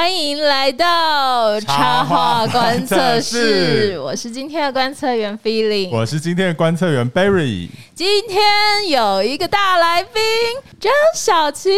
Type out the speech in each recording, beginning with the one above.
室。欢迎来到插画观测室，我是今天的观测员 Feeling，我是今天的观测员 Barry。今天有一个大来宾张小琪，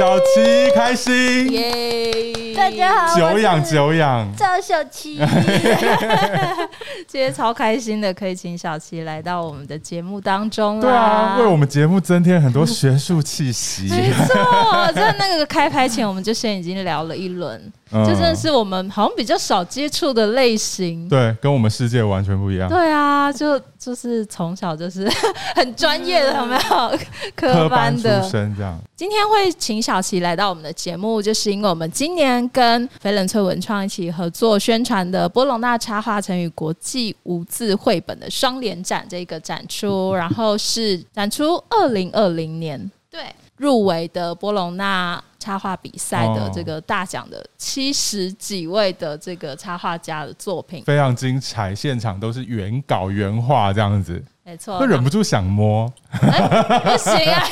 小琪开心耶！大家好，久仰久仰，张小琪，今天超开心的，可以请小琪来到我们的节目当中。对啊，为我们节目增添很多学术气息。没错，在那个开拍前，我们就先已经聊了一。轮，这真的是我们好像比较少接触的类型，对，跟我们世界完全不一样。对啊，就就是从小就是 很专业的，有没有？科班的。出身这样？今天会请小琪来到我们的节目，就是因为我们今年跟翡冷翠文创一起合作宣传的波隆纳插画成语国际无字绘本的双联展这个展出，然后是展出二零二零年。对入围的波隆纳。插画比赛的这个大奖的七十几位的这个插画家的作品非常精彩，现场都是原稿原画这样子，没错，会忍不住想摸，欸、不行啊。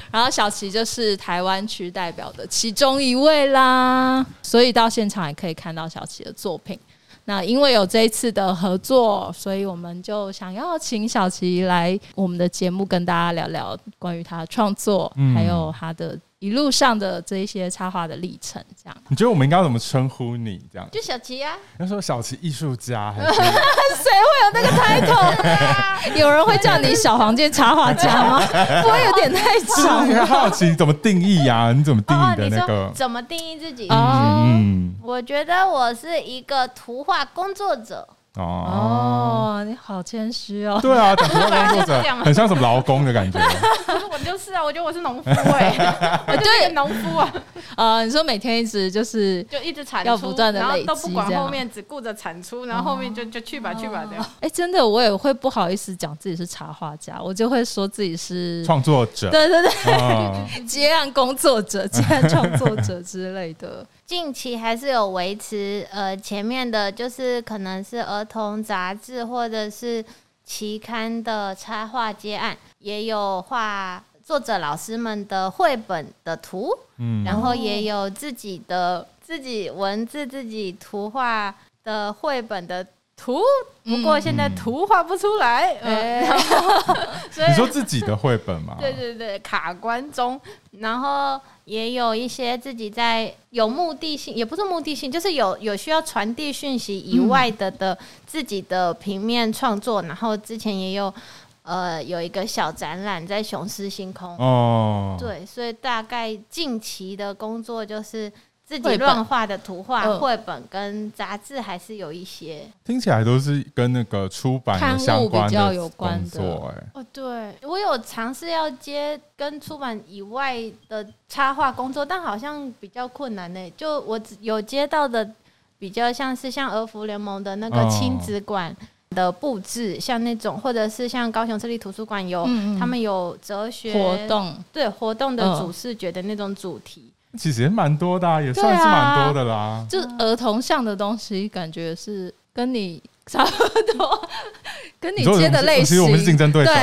然后小琪就是台湾区代表的其中一位啦，所以到现场也可以看到小琪的作品。那因为有这一次的合作，所以我们就想要请小琪来我们的节目跟大家聊聊关于他的创作，嗯、还有他的。一路上的这一些插画的历程，这样，你觉得我们应该要怎么称呼你？这样，就小琪啊。要说小琪艺术家，还是 谁会有那个 title？有人会叫你小黄键插画家吗？不会有点太长？你很好奇怎么定义呀、啊？你怎么定义的那个？哦、怎么定义自己？嗯，我觉得我是一个图画工作者。哦，哦，你好谦虚哦。对啊，讲图画工作者很像什么劳工的感觉。我就是啊，我觉得我是农夫哎、欸，我就是农夫啊。呃，你说每天一直就是就一直产出，要不断的累积，然后都不管后面，只顾着产出，然后后面就就去吧去吧这样。哎、欸，真的，我也会不好意思讲自己是插画家，我就会说自己是创作者。对对对，哦、接案工作者、接案创作者之类的。近期还是有维持，呃，前面的就是可能是儿童杂志或者是期刊的插画接案，也有画作者老师们的绘本的图，嗯，然后也有自己的自己文字、自己图画的绘本的图，不过现在图画不出来，嗯、然后 所以你说自己的绘本吗？对对对，卡关中，然后。也有一些自己在有目的性，也不是目的性，就是有有需要传递讯息以外的的自己的平面创作。然后之前也有呃有一个小展览在雄狮星空哦，对，所以大概近期的工作就是。自己乱画的图画、绘本跟杂志还是有一些，听起来都是跟那个出版相关的工作。哎，哦，对，我有尝试要接跟出版以外的插画工作，但好像比较困难呢。就我有接到的，比较像是像儿福联盟的那个亲子馆的布置，像那种，或者是像高雄市立图书馆有他们有哲学活动，对活动的主视觉的那种主题。其实也蛮多的，啊，也算是蛮多的啦。啊、就儿童向的东西，感觉是跟你差不多，跟你接的类型。其实我们是竞争对手。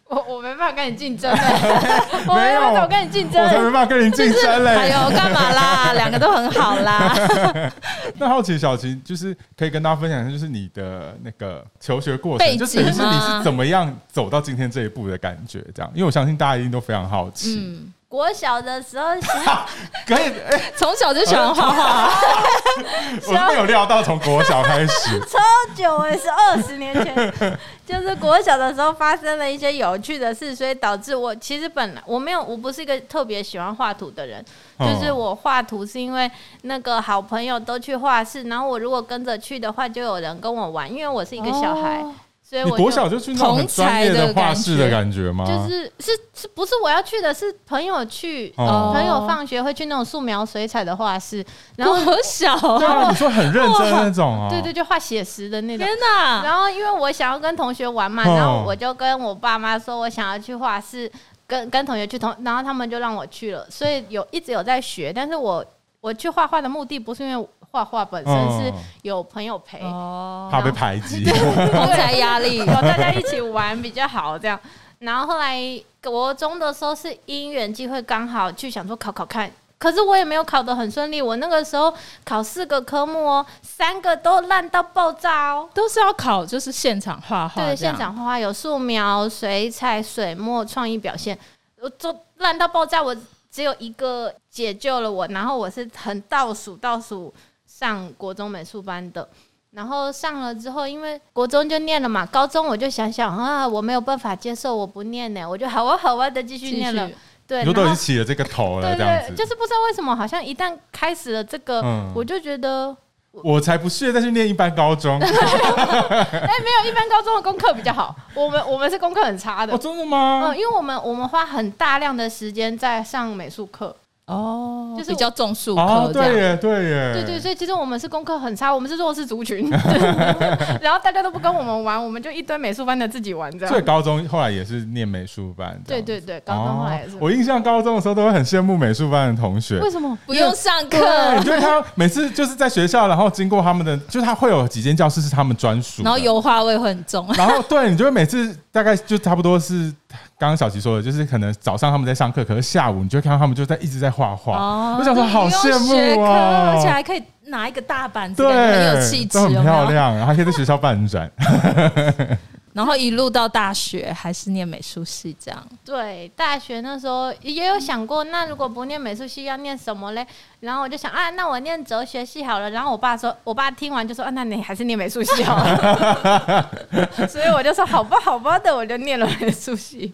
我我没办法跟你竞争，我没办法跟你竞争，我才没办法跟你竞争嘞。哎呦，干嘛啦？两个都很好啦。那好奇小琴，就是可以跟大家分享一下，就是你的那个求学过程，就等于是你是怎么样走到今天这一步的感觉？这样，因为我相信大家一定都非常好奇。嗯国小的时候，可以从小就喜欢画画。我没有料到从国小开始，超久也是二十年前，就是国小的时候发生了一些有趣的事，所以导致我其实本来我没有，我不是一个特别喜欢画图的人，就是我画图是因为那个好朋友都去画室，然后我如果跟着去的话，就有人跟我玩，因为我是一个小孩。所以我你国小就去那种很专业的画室的感觉吗？就是是是不是我要去的？是朋友去，哦、朋友放学会去那种素描、水彩的画室。然后国小，对啊，你说很认真那种啊？对对，就画写实的那种。天哪！然后因为我想要跟同学玩嘛，然后我就跟我爸妈说我想要去画室，跟跟同学去同，然后他们就让我去了。所以有一直有在学，但是我我去画画的目的不是因为。画画本身是有朋友陪，哦、怕被排挤，同侪压力，有 大家一起玩比较好。这样，然后后来国中的时候是因缘机会，刚好去想说考考看。可是我也没有考得很顺利，我那个时候考四个科目哦，三个都烂到爆炸哦，都是要考就是现场画画，对，现场画画有素描、水彩、水墨、创意表现，我都烂到爆炸，我只有一个解救了我，然后我是很倒数倒数上国中美术班的，然后上了之后，因为国中就念了嘛，高中我就想想啊，我没有办法接受，我不念呢，我就好啊好啊的继续念了。对，都已经起了这个头了，这样子，就是不知道为什么，好像一旦开始了这个，嗯、我就觉得我，我才不屑再去念一般高中。哎、欸，没有一般高中的功课比较好，我们我们是功课很差的。哦，真的吗？嗯，因为我们我们花很大量的时间在上美术课。哦，就是比较重数科哦，对耶，对耶，对对，所以其实我们是功课很差，我们是弱势族群，然后大家都不跟我们玩，我们就一堆美术班的自己玩这样。所以高中后来也是念美术班，对对对，高中后来也是。我印象高中的时候都会很羡慕美术班的同学，为什么不用上课？你觉得他每次就是在学校，然后经过他们的，就是他会有几间教室是他们专属，然后油画味会很重，然后对，你就会每次大概就差不多是。刚刚小琪说的，就是可能早上他们在上课，可是下午你就会看到他们就在一直在画画。哦，我想说好羡慕啊，而且还可以拿一个大板子，对，很有气质，很漂亮，然后还可以在学校办展。然后一路到大学还是念美术系这样。对，大学那时候也有想过，那如果不念美术系要念什么嘞？然后我就想啊，那我念哲学系好了。然后我爸说，我爸听完就说啊，那你还是念美术系好了。所以我就说好吧，好吧的，我就念了美术系。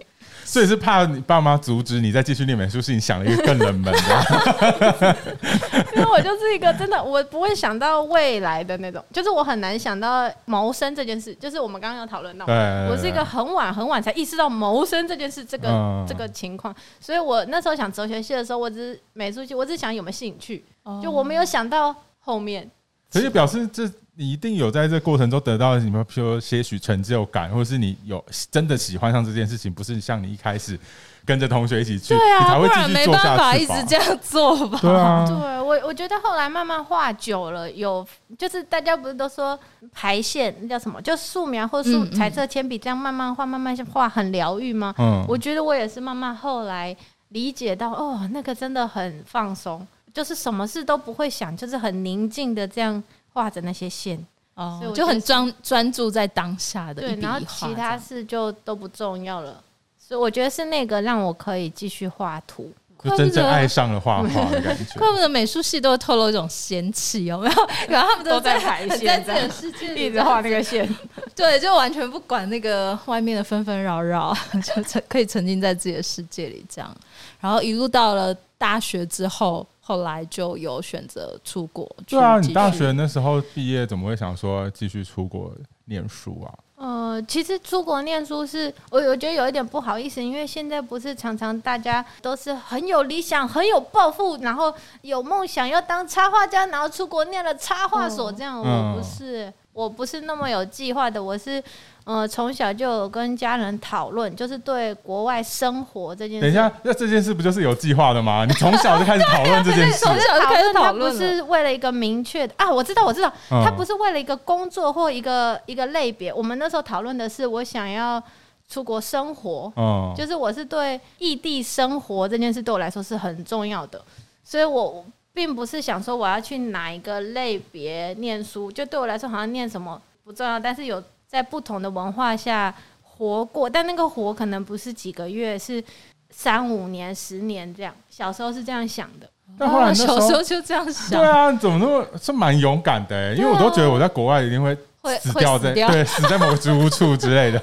所以是怕你爸妈阻止你再继续念美术是，你想了一个更冷门的。因为我就是一个真的，我不会想到未来的那种，就是我很难想到谋生这件事。就是我们刚刚有讨论到，我是一个很晚很晚才意识到谋生这件事，这个这个情况。所以我那时候想哲学系的时候，我只是美术系，我只想有没有兴趣，就我没有想到后面。所以表示这。你一定有在这过程中得到什么，比如说些许成就感，或者是你有真的喜欢上这件事情，不是像你一开始跟着同学一起去，对啊，你才会继续做下去吧？不然没办法一直这样做吧？对啊，对我我觉得后来慢慢画久了，有就是大家不是都说排线那叫什么？就素描或素彩色铅笔这样慢慢画，慢慢画很疗愈吗？嗯，我觉得我也是慢慢后来理解到，哦，那个真的很放松，就是什么事都不会想，就是很宁静的这样。画着那些线，哦，就很专专注在当下的一笔一画，对，然后其他事就都不重要了。所以我觉得是那个让我可以继续画图，就真正爱上了画画的感觉。怪不得美术系都会透露一种仙气，有没有？然后他们都在排线，在自己的世界 一直画那个线，对，就完全不管那个外面的纷纷扰扰，就沉可以沉浸在自己的世界里这样。然后一路到了大学之后。后来就有选择出国。对啊，你大学那时候毕业，怎么会想说继续出国念书啊？呃，其实出国念书是我我觉得有一点不好意思，因为现在不是常常大家都是很有理想、很有抱负，然后有梦想要当插画家，然后出国念了插画所这样。哦、我不是，嗯、我不是那么有计划的，我是。呃，从小就有跟家人讨论，就是对国外生活这件事。等一下，那这件事不就是有计划的吗？你从小就开始讨论 这件事。从小就开始讨论，不是为了一个明确的啊，我知道，我知道，他不是为了一个工作或一个一个类别。我们那时候讨论的是，我想要出国生活，嗯，就是我是对异地生活这件事对我来说是很重要的，所以我并不是想说我要去哪一个类别念书，就对我来说好像念什么不重要，但是有。在不同的文化下活过，但那个活可能不是几个月，是三五年、十年这样。小时候是这样想的，但后来小时候就这样想。对啊，怎么那么是蛮勇敢的、欸？因为我都觉得我在国外一定会死掉在 对死在某个租屋处之类的。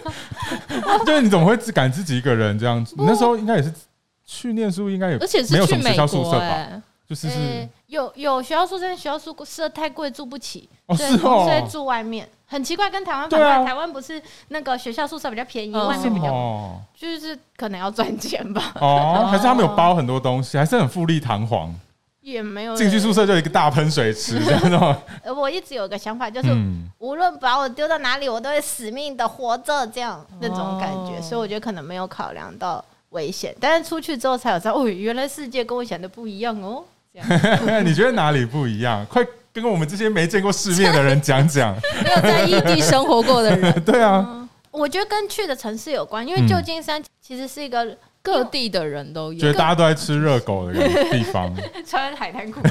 对，你怎么会只敢自己一个人这样子？你那时候应该也是去念书，应该也而且是没有什么学校宿舍吧？就是是、欸、有有学校宿舍，学校宿舍太贵，住不起，哦，是哦，所以住外面。很奇怪，跟台湾反过来，啊、台湾不是那个学校宿舍比较便宜，外面比较，哦、就是可能要赚钱吧。哦，还是他们有包很多东西，还是很富丽堂皇。也没有进去宿舍就一个大喷水池这样的。呃，我一直有个想法，就是、嗯、无论把我丢到哪里，我都会死命的活着，这样那种感觉。哦、所以我觉得可能没有考量到危险，但是出去之后才有知道，哦，原来世界跟我想的不一样哦。这样。你觉得哪里不一样？快！跟我们这些没见过世面的人讲讲，没有在异地生活过的人，对啊，我觉得跟去的城市有关，因为旧金山其实是一个各地的人都有，觉得大家都在吃热狗的地方，穿海滩裤，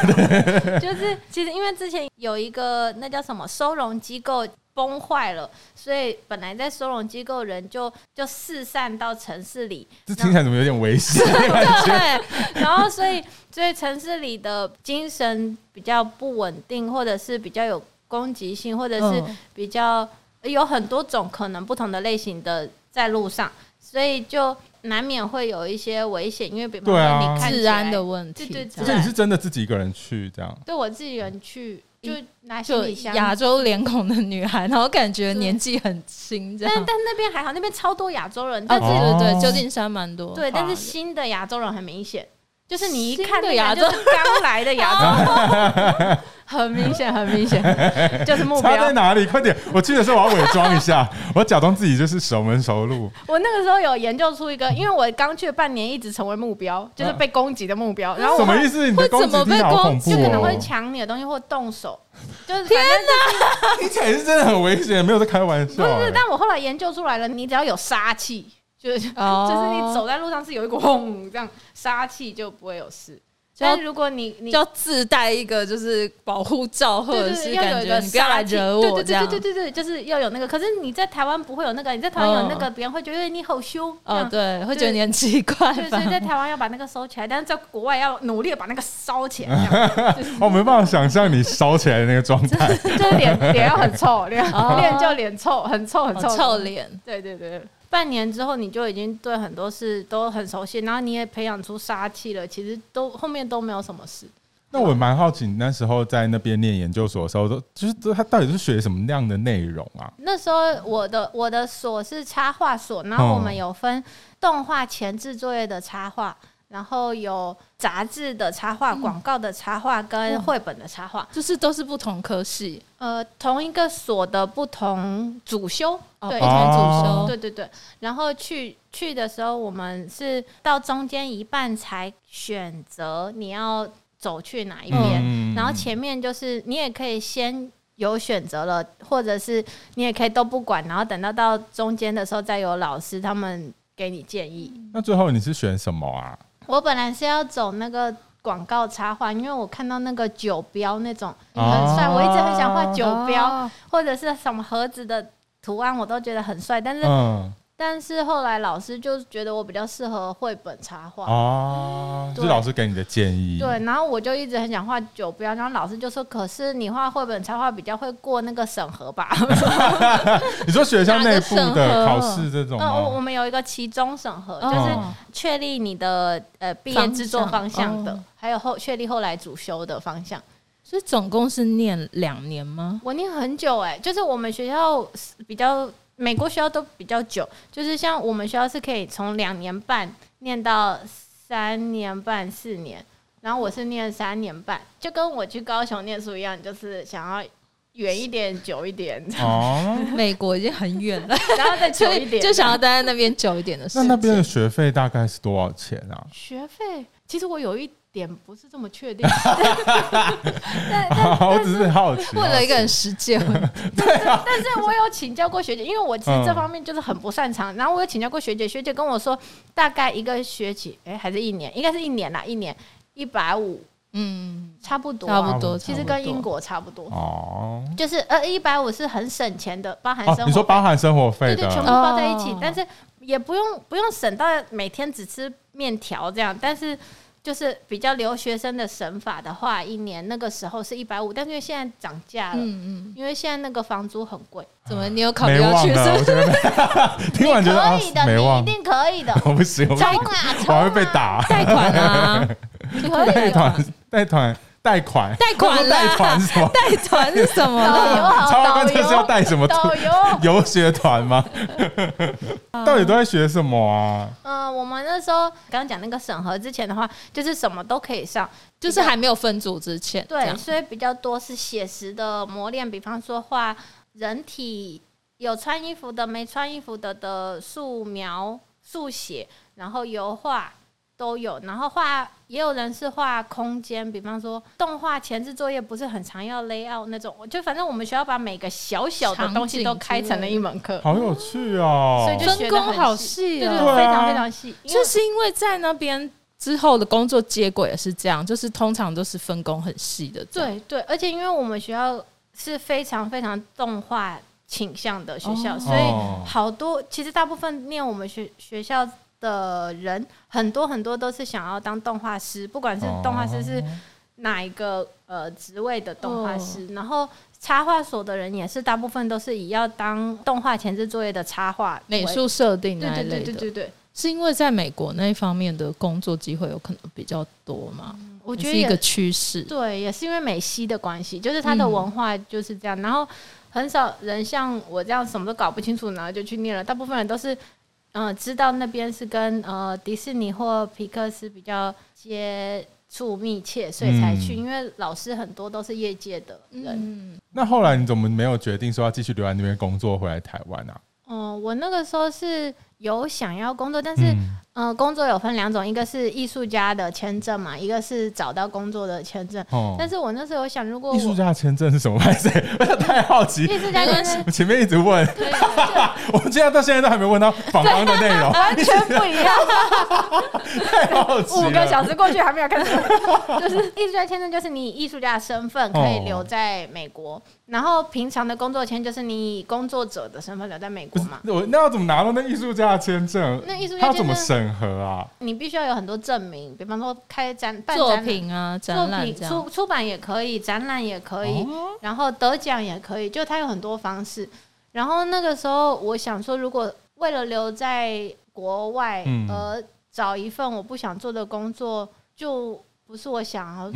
就是其实因为之前有一个那叫什么收容机构。崩坏了，所以本来在收容机构人就就四散到城市里。这听起来怎么有点危险？对，然后所以所以城市里的精神比较不稳定，或者是比较有攻击性，或者是比较有很多种可能不同的类型的在路上，所以就难免会有一些危险，因为比方说你看治安的问题。对对对，所以你是真的自己一个人去这样？对，我自己人去。就拿行李箱，亚洲脸孔的女孩，然后感觉年纪很轻，这样。但但那边还好，那边超多亚洲人，但是、哦、对对对，旧金山蛮多。对，但是新的亚洲人很明显。就是你一看，亚洲刚来的亚洲 很明显，很明显，就是目标在哪里？快点！我去的时候我要伪装一下，我要假装自己就是熟门熟路。我那个时候有研究出一个，因为我刚去了半年，一直成为目标，就是被攻击的目标。然后什么意思？你的攻击力好恐怖，就可能会抢你的东西或动手。就是天哪，听起来是真的很危险，没有在开玩笑。不是，但我后来研究出来了，你只要有杀气。就是、oh. 就是你走在路上是有一股轰这样杀气就不会有事，但是如果你你要自带一个就是保护罩，或者是感觉你不要来惹我这样，对对对对对对，就是要有那个。可是你在台湾不会有那个，你在台湾有那个，别人会觉得你好凶，哦对，会觉得你很奇怪。所以在台湾要把那个收起来，但是在国外要努力的把那个烧起来。我没办法想象你烧起来的那个状态，就是脸脸要很臭，脸脸就脸臭，很臭很臭臭脸。对对对。半年之后，你就已经对很多事都很熟悉，然后你也培养出杀气了。其实都后面都没有什么事。那我蛮好奇，你那时候在那边念研究所的时候，都就是他到底是学什么样的内容啊？那时候我的我的所是插画所，然后我们有分动画前置作业的插画。然后有杂志的插画、广告的插画跟绘本的插画，就是都是不同科系。呃，同一个所的不同主修，哦、对，不同主修，对对对。然后去去的时候，我们是到中间一半才选择你要走去哪一边，嗯、然后前面就是你也可以先有选择了，或者是你也可以都不管，然后等到到中间的时候再有老师他们给你建议。那最后你是选什么啊？我本来是要走那个广告插画，因为我看到那个酒标那种很帅，我一直很想画酒标或者是什么盒子的图案，我都觉得很帅，但是。但是后来老师就觉得我比较适合绘本插画哦，是老师给你的建议。对，然后我就一直很想画酒标，然后老师就说：“可是你画绘本插画比较会过那个审核吧？” 你说学校内部的考试这种？嗯，我们有一个期中审核，就是确立你的呃毕业制作方向的，还有后确立后来主修的方向。所以总共是念两年吗？我念很久哎，就是我们学校比较。美国学校都比较久，就是像我们学校是可以从两年半念到三年半四年，然后我是念三年半，就跟我去高雄念书一样，就是想要远一点、久一点。哦，美国已经很远了，然后再久一点，就想要待在那边久一点的时间。那那边的学费大概是多少钱啊？学费其实我有一。点不是这么确定，但 我只是好奇，问了一个人实践。对啊，但是我有请教过学姐，因为我其实这方面就是很不擅长。然后我有请教过学姐，学姐跟我说，大概一个学期，哎，还是一年，应该是一年啦，一年一百五，嗯，差不多，差不多，其实跟英国差不多。哦，就是呃，一百五是很省钱的，包含生活，你说包含生活费，对对，全部包在一起，但是也不用不用省到每天只吃面条这样，但是。就是比较留学生的省法的话，一年那个时候是一百五，但是因为现在涨价了，嗯嗯，因为现在那个房租很贵。怎么？你有考虑要去？听完觉得可以的，你一定可以的。我不行，我我会被打。贷款啊，贷款，贷款。贷款，贷款，贷款是什么？贷款是什么？超哥这是要带什么？导游 游学团吗？到底都在学什么啊？嗯，我们那时候刚刚讲那个审核之前的话，就是什么都可以上，就是还没有分组之前。对，所以比较多是写实的磨练，比方说画人体，有穿衣服的，没穿衣服的的素描、速写，然后油画。都有。然后画也有人是画空间，比方说动画前置作业不是很常要 layout 那种，就反正我们学校把每个小小的东西都开成了一门课，好有趣哦！所以就分工好细啊，对，非常非常细。就是因为在那边之后的工作结果也是这样，就是通常都是分工很细的。对对，而且因为我们学校是非常非常动画倾向的学校，所以好多其实大部分念我们学学校的人，很多很多都是想要当动画师，不管是动画师是哪一个呃职位的动画师，然后插画所的人也是大部分都是以要当动画前置作业的插画美术设定那一类的。对对对对对，是因为在美国那一方面的工作机会有可能比较多吗？我觉得是一个趋势。对，也是因为美西的关系，就是它的文化就是这样，然后。很少人像我这样什么都搞不清楚，然后就去念了。大部分人都是，嗯、呃，知道那边是跟呃迪士尼或皮克斯比较接触密切，所以才去。嗯、因为老师很多都是业界的人。嗯、那后来你怎么没有决定说要继续留在那边工作，回来台湾啊？嗯、呃，我那个时候是有想要工作，但是。嗯嗯，工作有分两种，一个是艺术家的签证嘛，一个是找到工作的签证。哦。但是我那时候有想，如果艺术家的签证是什么牌子？我太好奇。艺术家签证，我前面一直问，我们现在到现在都还没问到访谈的内容，完全不一样。太好奇。五个小时过去还没有看到，就是艺术家签证，就是你以艺术家的身份可以留在美国，然后平常的工作签就是你以工作者的身份留在美国嘛。我那要怎么拿到那艺术家的签证？那艺术家要怎么审？核啊，你必须要有很多证明，比方说开展办作品啊，展览出出版也可以，展览也可以，哦、然后得奖也可以，就它有很多方式。然后那个时候，我想说，如果为了留在国外而找一份我不想做的工作，就不是我想要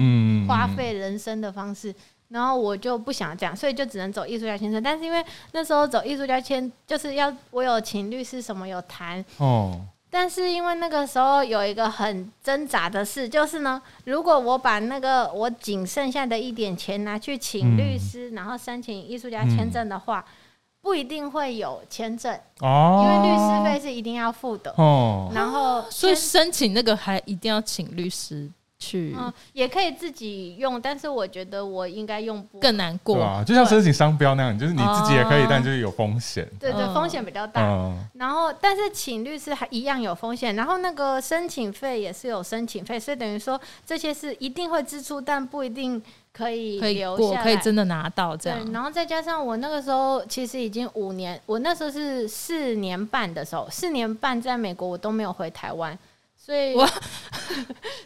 花费人生的方式。然后我就不想这样，所以就只能走艺术家签证。但是因为那时候走艺术家签，就是要我有请律师什么有谈哦。但是因为那个时候有一个很挣扎的事，就是呢，如果我把那个我仅剩下的一点钱拿去请律师，嗯、然后申请艺术家签证的话，嗯、不一定会有签证哦，因为律师费是一定要付的哦。然后，所以申请那个还一定要请律师。去嗯，也可以自己用，但是我觉得我应该用不更难过啊，就像申请商标那样，就是你自己也可以，但就是有风险。对对，风险比较大。然后，但是请律师还一样有风险。然后那个申请费也是有申请费，所以等于说这些是一定会支出，但不一定可以留下来，可以真的拿到这样。然后再加上我那个时候其实已经五年，我那时候是四年半的时候，四年半在美国我都没有回台湾。所以，我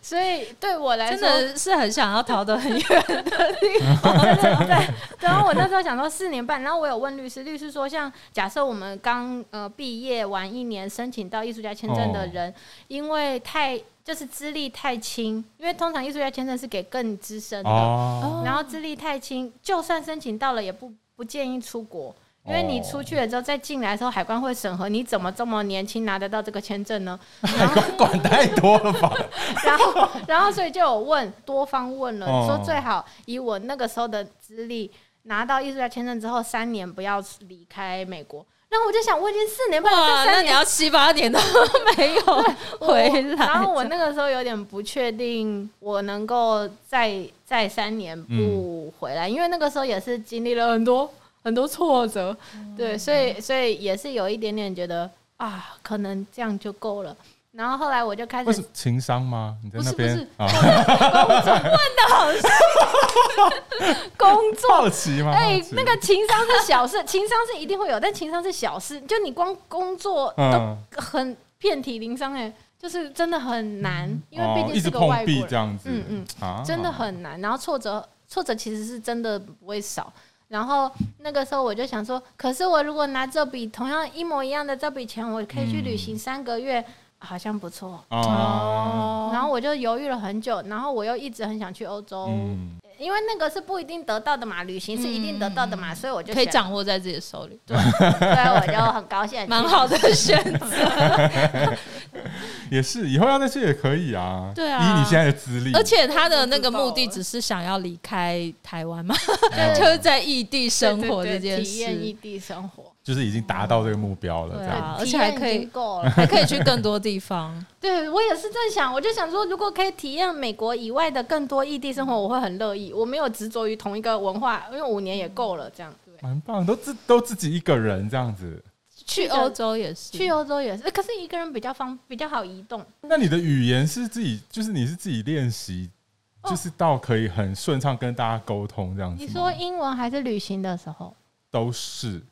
所以对我来说，真的是很想要逃得很远的地方。对，然后我那时候想说四年半，然后我有问律师，律师说，像假设我们刚呃毕业完一年，申请到艺术家签证的人，因为太就是资历太轻，因为通常艺术家签证是给更资深的，然后资历太轻，就算申请到了，也不不建议出国。因为你出去了之后再进来的时候，海关会审核，你怎么这么年轻拿得到这个签证呢？海 关管太多了吧？然后，然后所以就有问多方问了，说最好以我那个时候的资历，拿到艺术家签证之后三年不要离开美国。然后我就想，我已经四年半了，哇，那你要七八年都 没有回来。然后我那个时候有点不确定，我能够再再三年不回来，因为那个时候也是经历了很多。很多挫折，对，所以所以也是有一点点觉得啊，可能这样就够了。然后后来我就开始，是情商吗？你在那边？不是，不是啊、工作问的好像工作好奇吗？哎，那个情商是小事，情商是一定会有，但情商是小事。就你光工作都很遍体鳞伤，哎，就是真的很难，因为毕竟是个外国人，这样子，嗯嗯，啊、真的很难。然后挫折挫折其实是真的不会少。然后那个时候我就想说，可是我如果拿这笔同样一模一样的这笔钱，我可以去旅行三个月，嗯、好像不错。哦。然后我就犹豫了很久，然后我又一直很想去欧洲，嗯、因为那个是不一定得到的嘛，旅行是一定得到的嘛，嗯、所以我就可以掌握在自己的手里。对，所以我就很高兴，蛮好的选择。也是，以后要再去也可以啊。对啊，以你现在的资历，而且他的那个目的只是想要离开台湾嘛，就是在异地生活这件事，体验异地生活，就是已经达到这个目标了。对啊，而且还可以 还可以去更多地方。对，我也是在想，我就想说，如果可以体验美国以外的更多异地生活，我会很乐意。我没有执着于同一个文化，因为五年也够了，这样对。蛮棒，都自都自己一个人这样子。去欧洲也是，去欧洲也是，可是一个人比较方比较好移动。那你的语言是自己，就是你是自己练习，就是到可以很顺畅跟大家沟通这样子。你说英文还是旅行的时候？都是。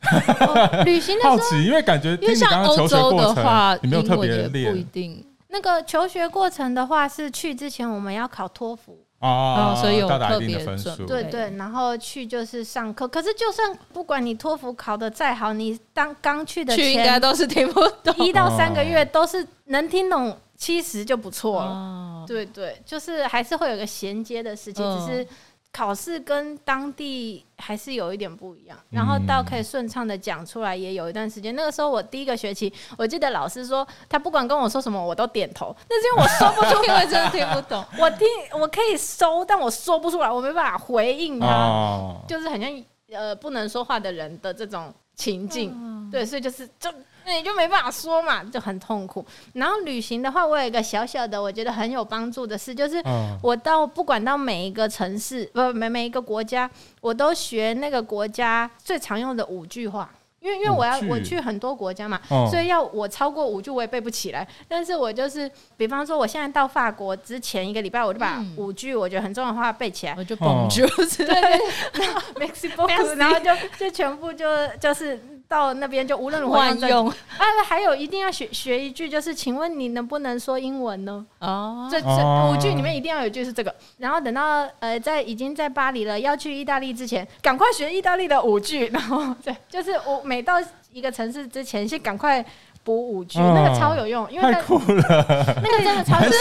旅行的时候 好奇，因为感觉因为像欧洲的话，你没有特别练，不一定。那个求学过程的话，是去之前我们要考托福。哦，所以有特别的分数，对对，然后去就是上课。可是就算不管你托福考得再好，你当刚去的去应该都是听不懂，一到三个月都是能听懂七十就不错了。对对，就是还是会有个衔接的事情，只是。考试跟当地还是有一点不一样，然后到可以顺畅的讲出来，也有一段时间。那个时候我第一个学期，我记得老师说他不管跟我说什么，我都点头。那是因为我说不出，因为真的听不懂。我听我可以收，但我说不出来，我没办法回应他，就是很像呃不能说话的人的这种情境。对，所以就是就。你就没办法说嘛，就很痛苦。然后旅行的话，我有一个小小的，我觉得很有帮助的事，就是我到不管到每一个城市，不每每一个国家，我都学那个国家最常用的五句话。因为因为我要我去很多国家嘛，所以要我超过五句我也背不起来。但是我就是，比方说我现在到法国之前一个礼拜，我就把五句我觉得很重要的话背起来，我就蹦就 对对，然后 Mexico，然后就就全部就就是。到那边就无论如何用 啊，还有一定要学学一句，就是请问你能不能说英文呢？哦，这这五句里面一定要有一句是这个。然后等到呃在已经在巴黎了，要去意大利之前，赶快学意大利的五句。然后对，就是我每到一个城市之前，先赶快。补五句，那个超有用，因为太酷了，那个真的超就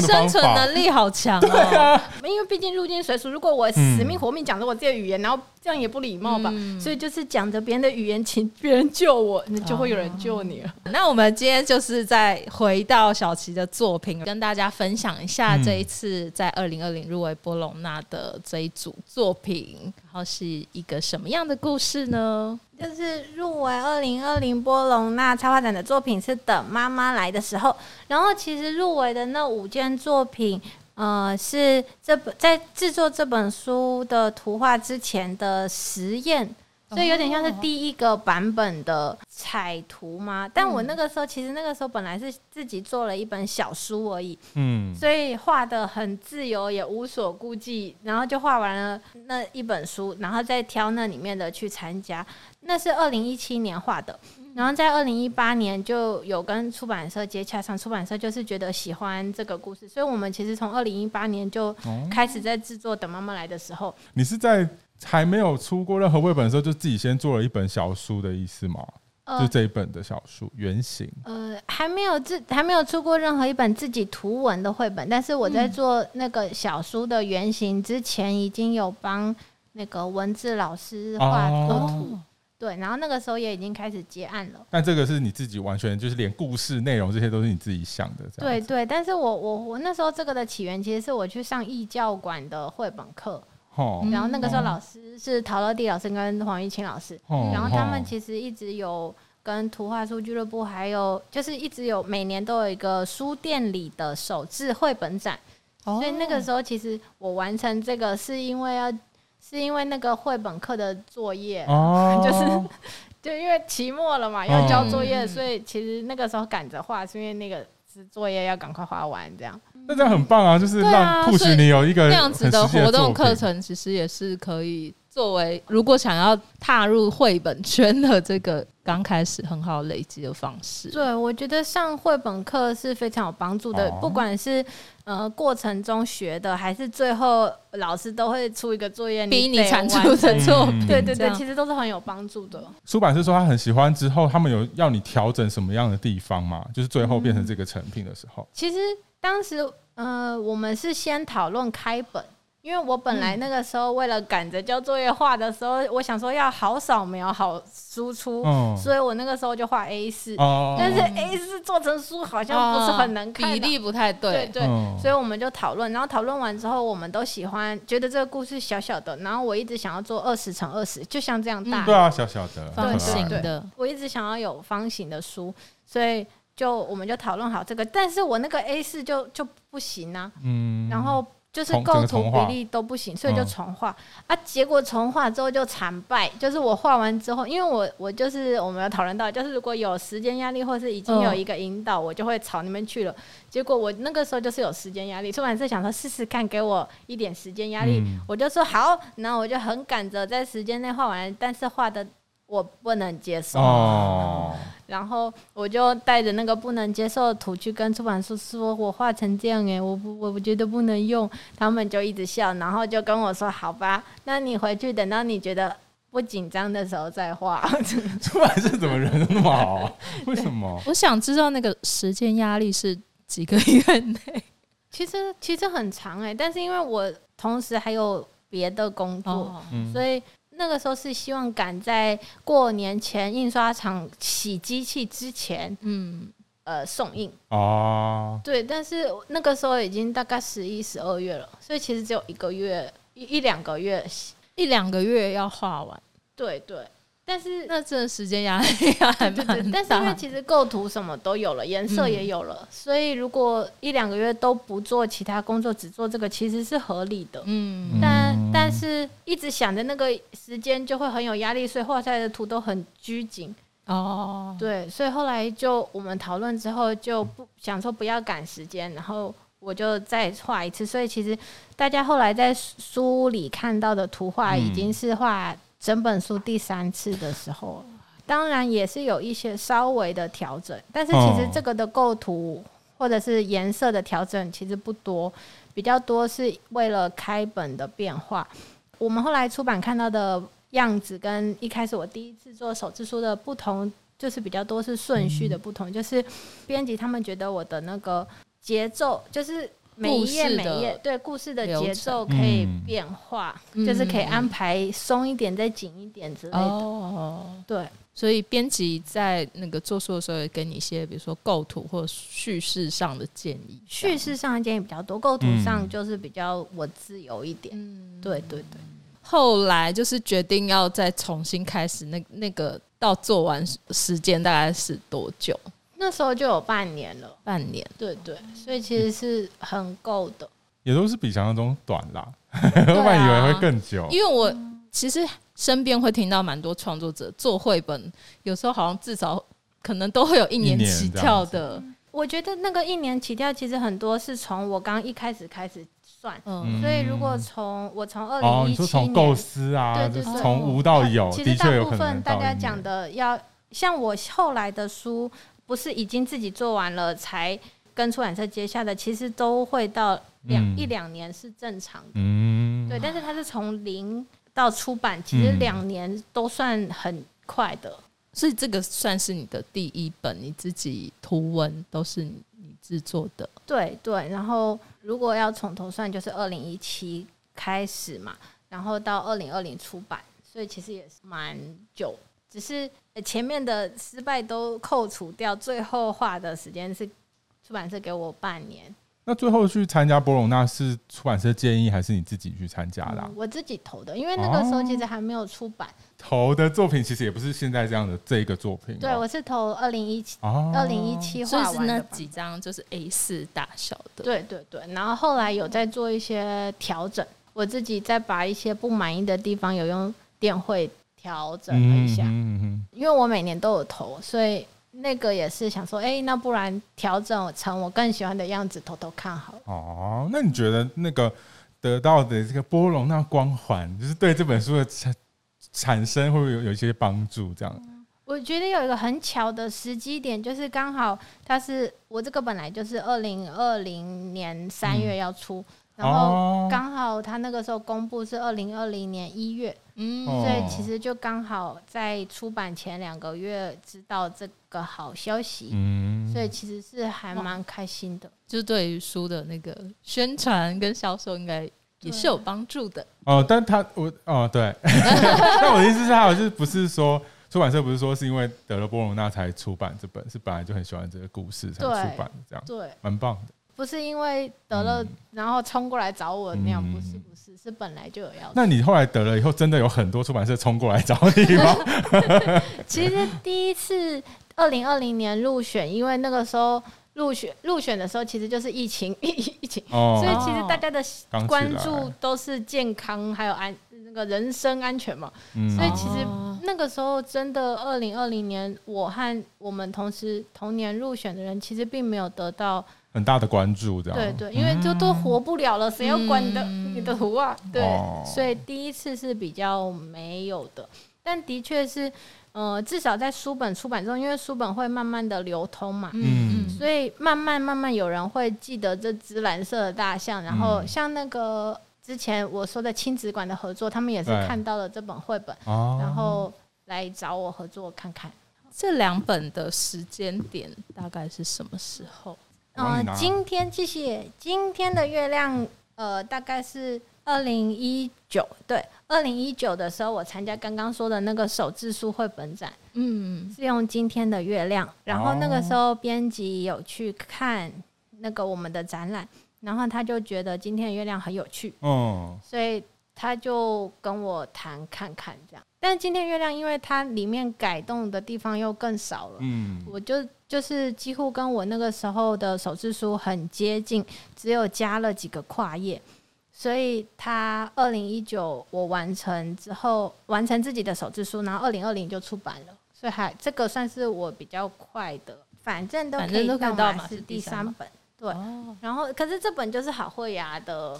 是生存能力好强哦。对啊，因为毕竟入境随俗，如果我死命活命讲着我自己的语言，然后这样也不礼貌吧，所以就是讲着别人的语言，请别人救我，那就会有人救你。了。那我们今天就是再回到小琪的作品，跟大家分享一下这一次在二零二零入围波隆纳的这一组作品，然后是一个什么样的故事呢？就是入围二零二零波隆那插画展的作品是《等妈妈来的时候》，然后其实入围的那五件作品，呃，是这本在制作这本书的图画之前的实验。所以有点像是第一个版本的彩图嘛，但我那个时候其实那个时候本来是自己做了一本小书而已，嗯，所以画的很自由，也无所顾忌，然后就画完了那一本书，然后再挑那里面的去参加。那是二零一七年画的，然后在二零一八年就有跟出版社接洽上，出版社就是觉得喜欢这个故事，所以我们其实从二零一八年就开始在制作《等妈妈来的时候》。你是在？还没有出过任何绘本的时候，就自己先做了一本小书的意思吗？呃、就这一本的小书原型。呃，还没有自还没有出过任何一本自己图文的绘本，但是我在做那个小书的原型之前，已经有帮那个文字老师画过图。哦、对，然后那个时候也已经开始接案了。但这个是你自己完全就是连故事内容这些都是你自己想的，对对。但是我我我那时候这个的起源其实是我去上艺教馆的绘本课。然后那个时候老师是陶乐蒂老师跟黄玉清老师，然后他们其实一直有跟图画书俱乐部，还有就是一直有每年都有一个书店里的手制绘本展，所以那个时候其实我完成这个是因为要是因为那个绘本课的作业，就是就因为期末了嘛，要交作业，所以其实那个时候赶着画，是因为那个是作业要赶快画完这样。那这样很棒啊！就是让 push 你有一个那样子的活动课程，其实也是可以作为如果想要踏入绘本圈的这个刚开始很好累积的方式。对，我觉得上绘本课是非常有帮助的，不管是呃过程中学的，还是最后老师都会出一个作业，逼你产出的作品。对对对，其实都是很有帮助的。出版社说他很喜欢之后，他们有要你调整什么样的地方吗？就是最后变成这个成品的时候，其实。当时，呃，我们是先讨论开本，因为我本来那个时候为了赶着交作业画的时候，我想说要好扫描好输出，哦、所以我那个时候就画 A 四、哦，但是 A 四做成书好像不是很能看，比例不太对，对对，哦、所以我们就讨论，然后讨论完之后，我们都喜欢觉得这个故事小小的，然后我一直想要做二十乘二十，就像这样大、嗯，对啊，小小的方形的，我一直想要有方形的书，所以就我们就讨论好这个，但是我那个 A 四就就不行啊，嗯，然后。就是构图比例都不行，所以就重画、嗯、啊。结果重画之后就惨败，就是我画完之后，因为我我就是我们有讨论到，就是如果有时间压力或是已经有一个引导，我就会朝那边去了。结果我那个时候就是有时间压力，出版社想说试试看，给我一点时间压力，嗯、我就说好，然后我就很赶着在时间内画完，但是画的。我不能接受，哦、然后我就带着那个不能接受的图去跟出版社说，我画成这样哎，我不，我不觉得不能用，他们就一直笑，然后就跟我说，好吧，那你回去等到你觉得不紧张的时候再画。出版社怎么人那么好啊？为什么？我想知道那个时间压力是几个月内？其实其实很长哎，但是因为我同时还有别的工作，哦、所以。那个时候是希望赶在过年前印刷厂洗机器之前，嗯，呃，送印哦。对，但是那个时候已经大概十一、十二月了，所以其实只有一个月一一两个月，一两个月要画完。对对。但是那这时间压力还蛮大。但是因为其实构图什么都有了，颜色也有了，嗯、所以如果一两个月都不做其他工作，只做这个，其实是合理的。嗯，但但是一直想着那个时间就会很有压力，所以画出来的图都很拘谨。哦，对，所以后来就我们讨论之后，就不想说不要赶时间，然后我就再画一次。所以其实大家后来在书里看到的图画已经是画。整本书第三次的时候，当然也是有一些稍微的调整，但是其实这个的构图或者是颜色的调整其实不多，比较多是为了开本的变化。我们后来出版看到的样子跟一开始我第一次做手制书的不同，就是比较多是顺序的不同，就是编辑他们觉得我的那个节奏就是。每一页每一页，对故事的节奏可以变化，嗯、就是可以安排松一点再紧一点之类的。哦，对，所以编辑在那个做书的时候，也给你一些，比如说构图或叙事上的建议。叙事上的建议比较多，构图上就是比较我自由一点。嗯，对对对。后来就是决定要再重新开始，那那个到做完时间大概是多久？那时候就有半年了，半年，对对，所以其实是很够的，也都是比想象中短啦。我本来以为会更久，因为我其实身边会听到蛮多创作者做绘本，有时候好像至少可能都会有一年起跳的。我觉得那个一年起跳，其实很多是从我刚一开始开始算，嗯，所以如果从我从二零一七年构思啊，对，就是从无到有，其实大部分大家讲的要像我后来的书。不是已经自己做完了才跟出版社接下的，其实都会到两、嗯、一两年是正常的。嗯，对，但是它是从零到出版，其实两年都算很快的。所以这个算是你的第一本，你自己图文都是你制作的。对对，然后如果要从头算，就是二零一七开始嘛，然后到二零二零出版，所以其实也是蛮久。只是前面的失败都扣除掉，最后画的时间是出版社给我半年。那最后去参加博隆那是出版社建议还是你自己去参加的、啊嗯？我自己投的，因为那个时候其实还没有出版。哦、投的作品其实也不是现在这样的这一个作品。对，我是投二零一七，二零一七画完的那几张就是 A 四大小的。对对对，然后后来有在做一些调整，我自己再把一些不满意的地方有用电绘。调整了一下，因为我每年都有投，所以那个也是想说，哎，那不然调整成我更喜欢的样子，偷偷看好了。哦，那你觉得那个得到的这个波隆那光环，就是对这本书的产产生会不会有有一些帮助？这样？我觉得有一个很巧的时机点，就是刚好它是我这个本来就是二零二零年三月要出。嗯然后刚好他那个时候公布是二零二零年一月，嗯，所以其实就刚好在出版前两个月知道这个好消息，嗯，所以其实是还蛮开心的。就对于书的那个宣传跟销售，应该也是有帮助的。哦，但他我哦对，但我的意思是，他就是不是说出版社不是说是因为得了波隆纳才出版这本，是本来就很喜欢这个故事才出版的，这样对，蛮棒的。不是因为得了然后冲过来找我那样，不是不是，是本来就有要。那你后来得了以后，真的有很多出版社冲过来找你吗？其实第一次二零二零年入选，因为那个时候。入选入选的时候，其实就是疫情疫 疫情，哦、所以其实大家的关注都是健康还有安那个人身安全嘛。嗯、所以其实那个时候真的二零二零年，我和我们同时同年入选的人，其实并没有得到很大的关注，这样对对，因为就都活不了了，谁、嗯、要管你的、嗯、你的图啊？对，哦、所以第一次是比较没有的，但的确是。呃，至少在书本出版中，因为书本会慢慢的流通嘛，嗯，所以慢慢慢慢有人会记得这只蓝色的大象。然后像那个之前我说的亲子馆的合作，他们也是看到了这本绘本，然后来找我合作看看。这两本的时间点大概是什么时候？呃，今天谢谢，今天的月亮，呃，大概是。二零一九对，二零一九的时候，我参加刚刚说的那个手字书绘本展，嗯，是用今天的月亮。然后那个时候编辑有去看那个我们的展览，然后他就觉得今天的月亮很有趣，哦，所以他就跟我谈看看这样。但今天月亮，因为它里面改动的地方又更少了，嗯，我就就是几乎跟我那个时候的手字书很接近，只有加了几个跨页。所以他二零一九我完成之后，完成自己的手字书，然后二零二零就出版了，所以还这个算是我比较快的，反正都可以到嘛，是第三本，对。然后可是这本就是好绘芽的，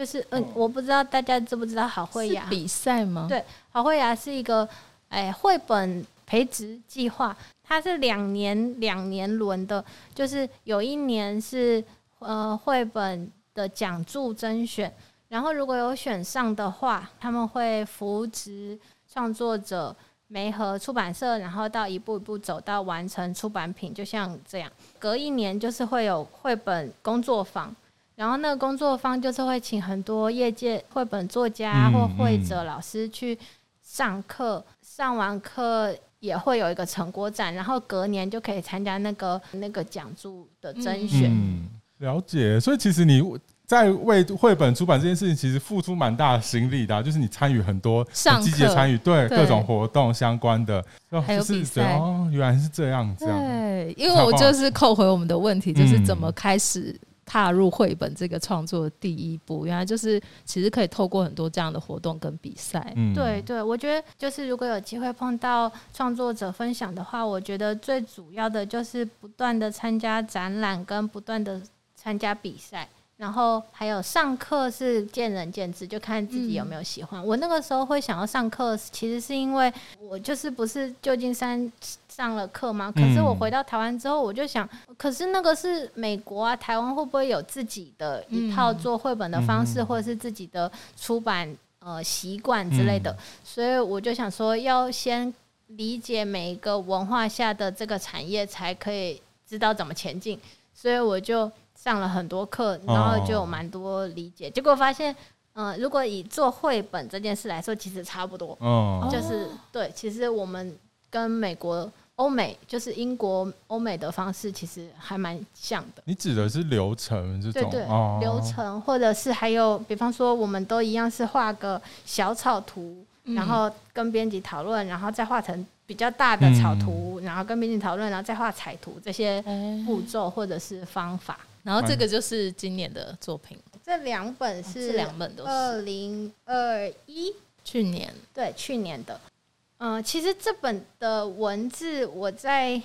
就是嗯，我不知道大家知不知道好会雅比赛吗？对，好会雅是一个哎绘本培植计划，它是两年两年轮的，就是有一年是呃绘本。的奖助甄选，然后如果有选上的话，他们会扶植创作者，媒和出版社，然后到一步一步走到完成出版品，就像这样。隔一年就是会有绘本工作坊，然后那个工作方就是会请很多业界绘本作家或绘者老师去上课，上完课也会有一个成果展，然后隔年就可以参加那个那个奖助的甄选。嗯了解，所以其实你在为绘本出版这件事情，其实付出蛮大的心力的，啊，就是你参与很多，积极的参与，对各种活动相关的，还有比赛。哦，原来是这样子。对，因为我就是扣回我们的问题，就是怎么开始踏入绘本这个创作的第一步，原来就是其实可以透过很多这样的活动跟比赛。嗯，对对，我觉得就是如果有机会碰到创作者分享的话，我觉得最主要的就是不断的参加展览跟不断的。参加比赛，然后还有上课是见仁见智，就看自己有没有喜欢。嗯、我那个时候会想要上课，其实是因为我就是不是旧金山上了课吗？可是我回到台湾之后，我就想，可是那个是美国啊，台湾会不会有自己的一套做绘本的方式，或者是自己的出版呃习惯之类的？所以我就想说，要先理解每一个文化下的这个产业，才可以知道怎么前进。所以我就。上了很多课，然后就有蛮多理解，哦、结果发现，嗯、呃，如果以做绘本这件事来说，其实差不多，哦、就是对，其实我们跟美国、欧美，就是英国、欧美的方式，其实还蛮像的。你指的是流程这种？对对，哦、流程，或者是还有，比方说，我们都一样是画个小草图，嗯、然后跟编辑讨论，然后再画成比较大的草图，嗯、然后跟编辑讨论，然后再画彩图这些步骤或者是方法。然后这个就是今年的作品，这两本是两本都是。二零二一。去年。对去年的，嗯、呃，其实这本的文字我在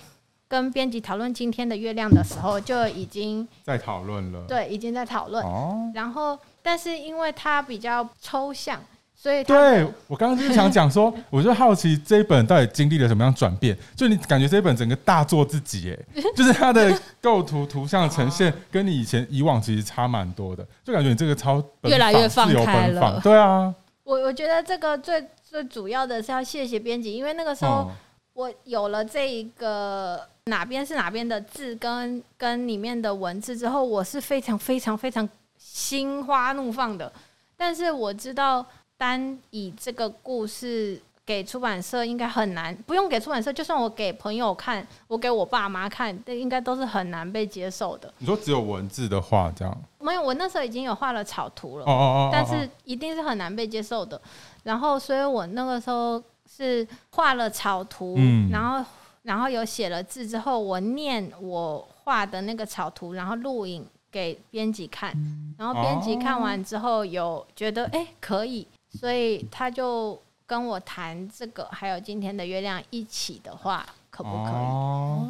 跟编辑讨论今天的月亮的时候就已经在讨论了，对，已经在讨论，哦、然后但是因为它比较抽象。所以对我刚刚就是想讲说，我就好奇这一本到底经历了什么样转变？就你感觉这一本整个大做自己，哎，就是它的构图、图像呈现跟你以前以往其实差蛮多的，就感觉你这个超越来越放开了。对啊，我我觉得这个最最主要的是要谢谢编辑，因为那个时候我有了这一个哪边是哪边的字跟跟里面的文字之后，我是非常非常非常心花怒放的。但是我知道单以这个故事。给出版社应该很难，不用给出版社，就算我给朋友看，我给我爸妈看，这应该都是很难被接受的。你说只有文字的话，这样没有，我那时候已经有画了草图了，哦哦哦，但是一定是很难被接受的。然后，所以我那个时候是画了草图，嗯，然后然后有写了字之后，我念我画的那个草图，然后录影给编辑看，然后编辑看完之后有觉得哎、欸、可以，所以他就。跟我谈这个，还有今天的月亮一起的话，可不可以？哦，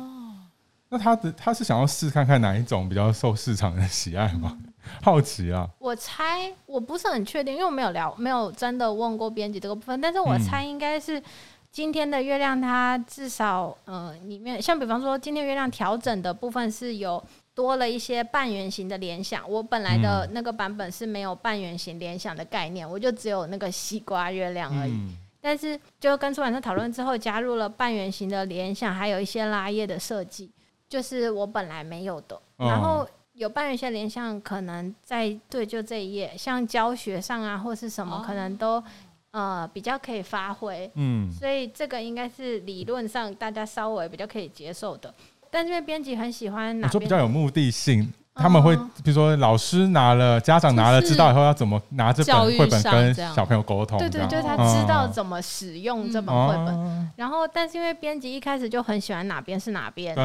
那他的他是想要试看看哪一种比较受市场的喜爱吗？好奇啊！我猜我不是很确定，因为我没有聊，没有真的问过编辑这个部分。但是我猜应该是今天的月亮，它至少嗯、呃，里面像比方说今天月亮调整的部分是有。多了一些半圆形的联想，我本来的那个版本是没有半圆形联想的概念，我就只有那个西瓜月亮而已。但是就跟出版社讨论之后，加入了半圆形的联想，还有一些拉页的设计，就是我本来没有的。然后有半圆形联想，可能在对就这一页，像教学上啊或是什么，可能都呃比较可以发挥。嗯，所以这个应该是理论上大家稍微比较可以接受的。但因为编辑很喜欢哪，说比较有目的性，他们会比如说老师拿了，家长拿了，知道以后要怎么拿这本绘本跟小朋友沟通。对对，就是他知道怎么使用这本绘本。然后，但是因为编辑一开始就很喜欢哪边是哪边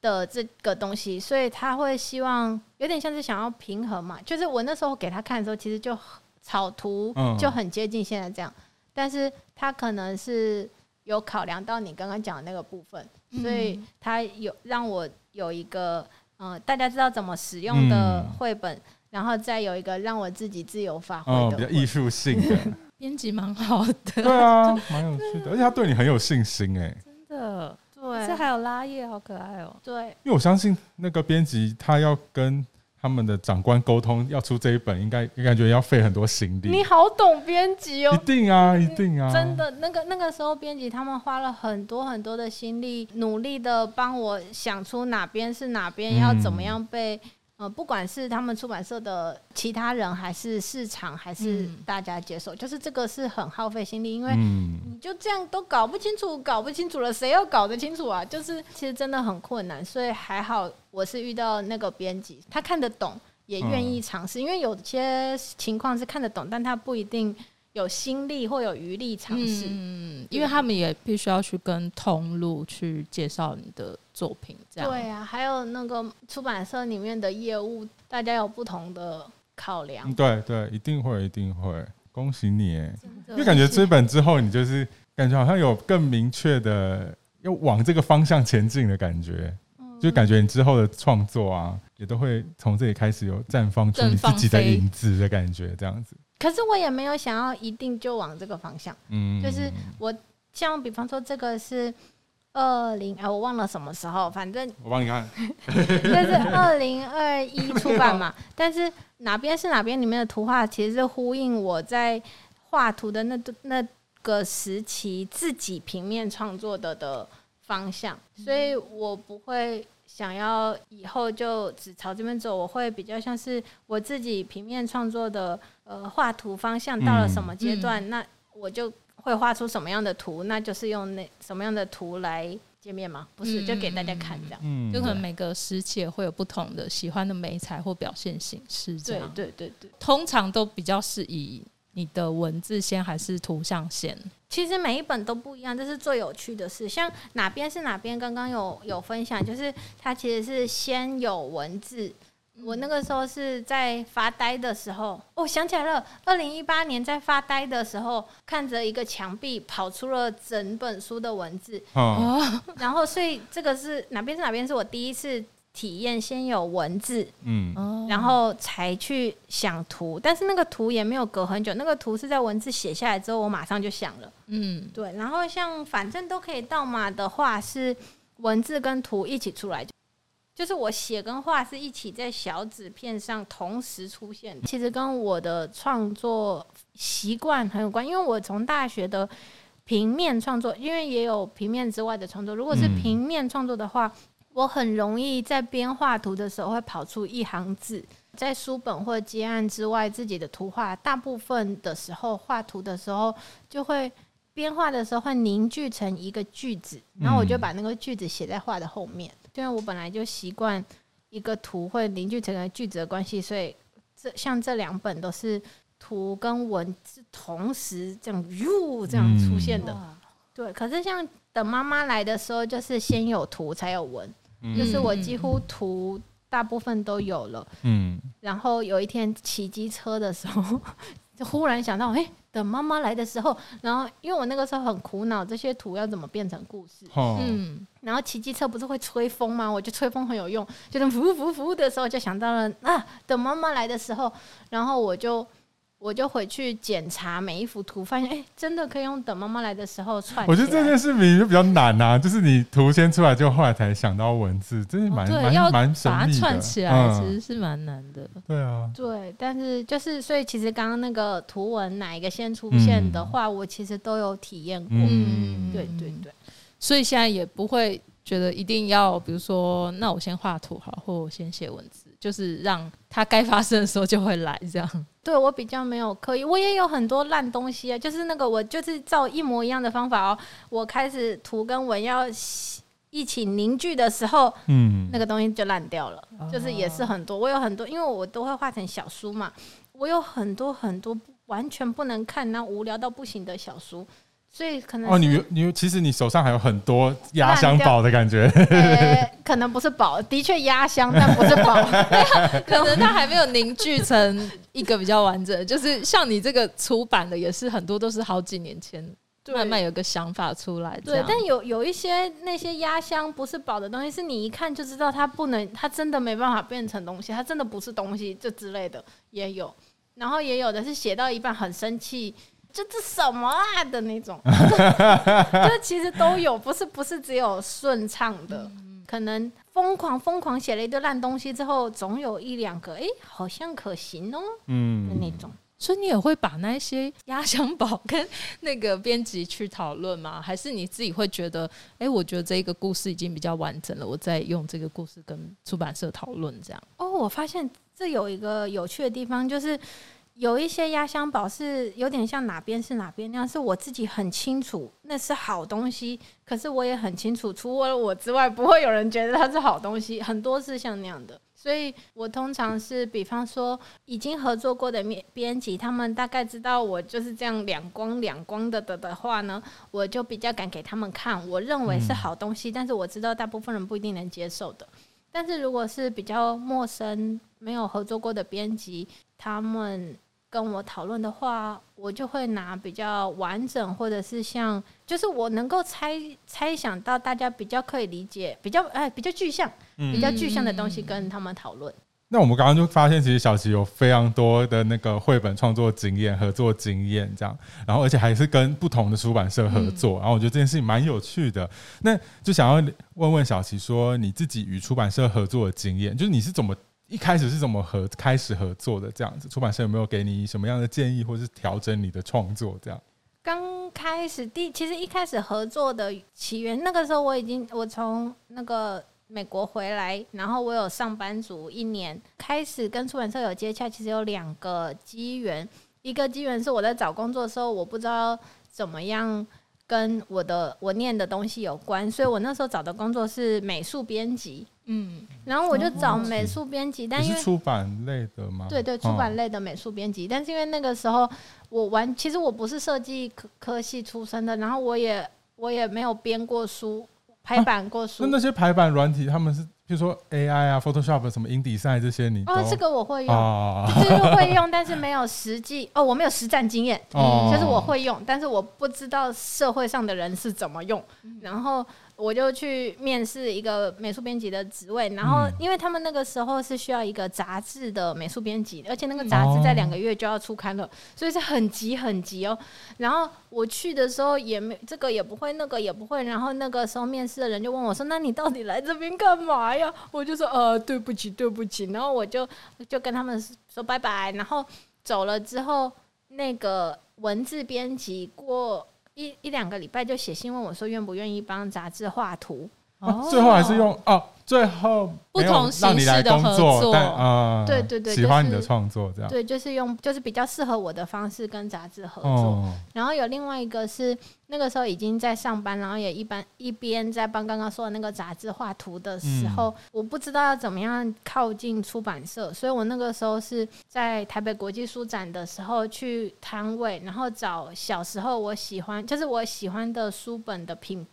的这个东西，所以他会希望有点像是想要平衡嘛。就是我那时候给他看的时候，其实就草图就很接近现在这样，但是他可能是有考量到你刚刚讲的那个部分。所以他有让我有一个嗯、呃，大家知道怎么使用的绘本，嗯、然后再有一个让我自己自由发挥的、哦、比较艺术性的 编辑，蛮好的。对啊，蛮有趣的，而且他对你很有信心哎，真的。对，这还有拉页，好可爱哦。对，因为我相信那个编辑他要跟。他们的长官沟通要出这一本，应该感觉要费很多心力。你好懂编辑哦，一定啊，一定啊，真的，那个那个时候编辑他们花了很多很多的心力，努力的帮我想出哪边是哪边，要怎么样被。呃，不管是他们出版社的其他人，还是市场，还是大家接受，嗯、就是这个是很耗费心力，因为你就这样都搞不清楚，搞不清楚了，谁要搞得清楚啊？就是其实真的很困难，所以还好我是遇到那个编辑，他看得懂，也愿意尝试，嗯、因为有些情况是看得懂，但他不一定。有心力或有余力尝试，嗯，因为他们也必须要去跟通路去介绍你的作品，这样对啊。还有那个出版社里面的业务，大家有不同的考量。对对，一定会，一定会。恭喜你，哎，因为感觉这本之后，你就是感觉好像有更明确的要往这个方向前进的感觉，就感觉你之后的创作啊，也都会从这里开始有绽放出你自己的影子的感觉，这样子。可是我也没有想要一定就往这个方向，嗯，就是我像比方说这个是二零哎，我忘了什么时候，反正我帮你看，就是二零二一出版嘛。但是哪边是哪边里面的图画，其实是呼应我在画图的那那个时期自己平面创作的的方向，所以我不会。想要以后就只朝这边走，我会比较像是我自己平面创作的呃画图方向到了什么阶段，嗯、那我就会画出什么样的图，那就是用那什么样的图来见面吗？不是，就给大家看这样。嗯，就可能每个时期会有不同的喜欢的美材或表现形式这样。对对对对，通常都比较是以你的文字先还是图像先？其实每一本都不一样，这是最有趣的事。像哪边是哪边，刚刚有有分享，就是它其实是先有文字。我那个时候是在发呆的时候，哦，想起来了，二零一八年在发呆的时候，看着一个墙壁跑出了整本书的文字。哦，然后所以这个是哪边是哪边，是我第一次。体验先有文字，嗯，然后才去想图，但是那个图也没有隔很久，那个图是在文字写下来之后，我马上就想了，嗯，对。然后像反正都可以到嘛的话，是文字跟图一起出来，就是我写跟画是一起在小纸片上同时出现。其实跟我的创作习惯很有关，因为我从大学的平面创作，因为也有平面之外的创作，如果是平面创作的话。我很容易在边画图的时候会跑出一行字，在书本或接案之外，自己的图画，大部分的时候画图的时候，就会边画的时候会凝聚成一个句子，然后我就把那个句子写在画的后面。因为我本来就习惯一个图会凝聚成一个句子的关系，所以这像这两本都是图跟文字同时这样哟这样出现的。对，可是像等妈妈来的时候，就是先有图才有文，就是我几乎图。大部分都有了，嗯，然后有一天骑机车的时候，就 忽然想到，哎、欸，等妈妈来的时候，然后因为我那个时候很苦恼，这些图要怎么变成故事，哦、嗯，然后骑机车不是会吹风吗？我觉得吹风很有用，就那呼呼呼的时候，就想到了啊，等妈妈来的时候，然后我就。我就回去检查每一幅图，发现哎、欸，真的可以用等妈妈来的时候串。我觉得这件事情就比较难呐、啊，就是你图先出来，就后来才想到文字，真是蛮蛮蛮神秘的。把它串起来其实是蛮难的、嗯。对啊，对，但是就是所以其实刚刚那个图文哪一个先出现的话，嗯、我其实都有体验过。嗯，对对对，所以现在也不会觉得一定要，比如说，那我先画图好，或我先写文字。就是让它该发生的时候就会来，这样。对，我比较没有刻意，我也有很多烂东西啊。就是那个我就是照一模一样的方法哦。我开始图跟文要一起凝聚的时候，嗯，那个东西就烂掉了。就是也是很多，我有很多，因为我都会画成小书嘛。我有很多很多完全不能看，那无聊到不行的小书。所以可能哦，你你其实你手上还有很多压箱宝的感觉，欸，可能不是宝，的确压箱，但不是宝，可能它还没有凝聚成一个比较完整。就是像你这个出版的，也是很多都是好几年前慢慢有个想法出来。对，但有有一些那些压箱不是宝的东西，是你一看就知道它不能，它真的没办法变成东西，它真的不是东西，这之类的也有。然后也有的是写到一半很生气。就这什么啊的那种，就其实都有，不是不是只有顺畅的，可能疯狂疯狂写了一堆烂东西之后，总有一两个哎、欸，好像可行哦，嗯的那种。所以你也会把那些压箱宝跟那个编辑去讨论吗？还是你自己会觉得，哎、欸，我觉得这个故事已经比较完整了，我再用这个故事跟出版社讨论这样？哦，我发现这有一个有趣的地方，就是。有一些压箱宝是有点像哪边是哪边那样，是我自己很清楚那是好东西，可是我也很清楚，除了我之外，不会有人觉得它是好东西。很多是像那样的，所以我通常是，比方说已经合作过的编编辑，他们大概知道我就是这样两光两光的的的话呢，我就比较敢给他们看，我认为是好东西，但是我知道大部分人不一定能接受的。但是如果是比较陌生、没有合作过的编辑，他们。跟我讨论的话，我就会拿比较完整，或者是像，就是我能够猜猜想到大家比较可以理解，比较哎比较具象，比较具象的东西跟他们讨论。那我们刚刚就发现，其实小琪有非常多的那个绘本创作经验、合作经验这样，然后而且还是跟不同的出版社合作，然后我觉得这件事情蛮有趣的。那就想要问问小琪说，你自己与出版社合作的经验，就是你是怎么？一开始是怎么合开始合作的？这样子，出版社有没有给你什么样的建议，或是调整你的创作？这样，刚开始第其实一开始合作的起源，那个时候我已经我从那个美国回来，然后我有上班族一年，开始跟出版社有接洽。其实有两个机缘，一个机缘是我在找工作的时候，我不知道怎么样跟我的我念的东西有关，所以我那时候找的工作是美术编辑。嗯，然后我就找美术编辑，但因为出版类的吗？对对，出版类的美术编辑，但是因为那个时候我玩，其实我不是设计科科系出身的，然后我也我也没有编过书、排版过书。那那些排版软体，他们是比如说 AI 啊、Photoshop 什么 InDesign 这些，你哦，这个我会用，这个会用，但是没有实际哦，我没有实战经验，就是我会用，但是我不知道社会上的人是怎么用，然后。我就去面试一个美术编辑的职位，然后因为他们那个时候是需要一个杂志的美术编辑，而且那个杂志在两个月就要出刊了，所以是很急很急哦。然后我去的时候也没这个也不会，那个也不会。然后那个时候面试的人就问我说：“那你到底来这边干嘛呀？”我就说：“呃，对不起，对不起。”然后我就就跟他们说拜拜。然后走了之后，那个文字编辑过。一一两个礼拜就写信问我说愿不愿意帮杂志画图，哦，最后还是用哦，最后不同形式的合作，但呃，对对对，喜欢你的创作这样，对，就是用就是比较适合我的方式跟杂志合作。然后有另外一个是那个时候已经在上班，然后也一般一边在帮刚刚说的那个杂志画图的时候，我不知道要怎么样靠近出版社，所以我那个时候是在台北国际书展的时候去摊位，然后找小时候我喜欢就是我喜欢的书本的品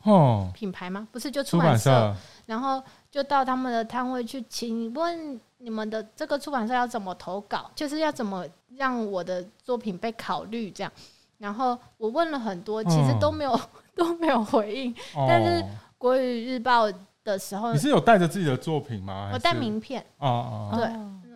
品牌吗？不是，就出版社，然后。就到他们的摊位去，请问你们的这个出版社要怎么投稿？就是要怎么让我的作品被考虑？这样，然后我问了很多，其实都没有、嗯、都没有回应。哦、但是国语日报的时候，你是有带着自己的作品吗？我带名片。哦哦，对，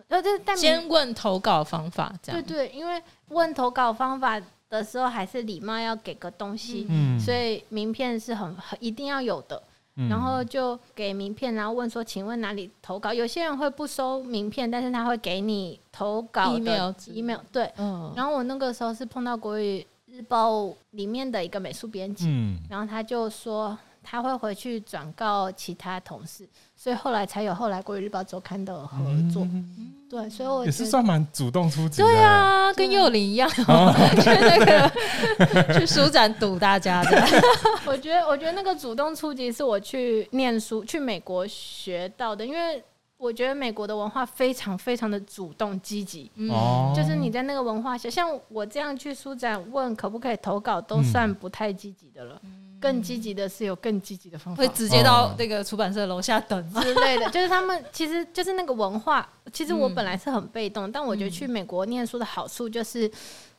呃，就是带先问投稿方法，这样对对，因为问投稿方法的时候还是礼貌要给个东西，嗯，所以名片是很很一定要有的。然后就给名片，然后问说：“请问哪里投稿？”有些人会不收名片，但是他会给你投稿的 email。email 对，嗯。然后我那个时候是碰到国语日报里面的一个美术编辑，嗯，然后他就说他会回去转告其他同事。所以后来才有后来《国语日报周刊》的合作，嗯、对，所以我也是算蛮主动出击的。对啊，跟幼林一样，去那个去书展堵大家的。我觉得，我觉得那个主动出击是我去念书去美国学到的，因为我觉得美国的文化非常非常的主动积极，嗯，就是你在那个文化下，像我这样去书展问可不可以投稿，都算不太积极的了。嗯更积极的是有更积极的方法，会直接到那个出版社楼下等之类的。就是他们 其实就是那个文化。其实我本来是很被动，但我觉得去美国念书的好处就是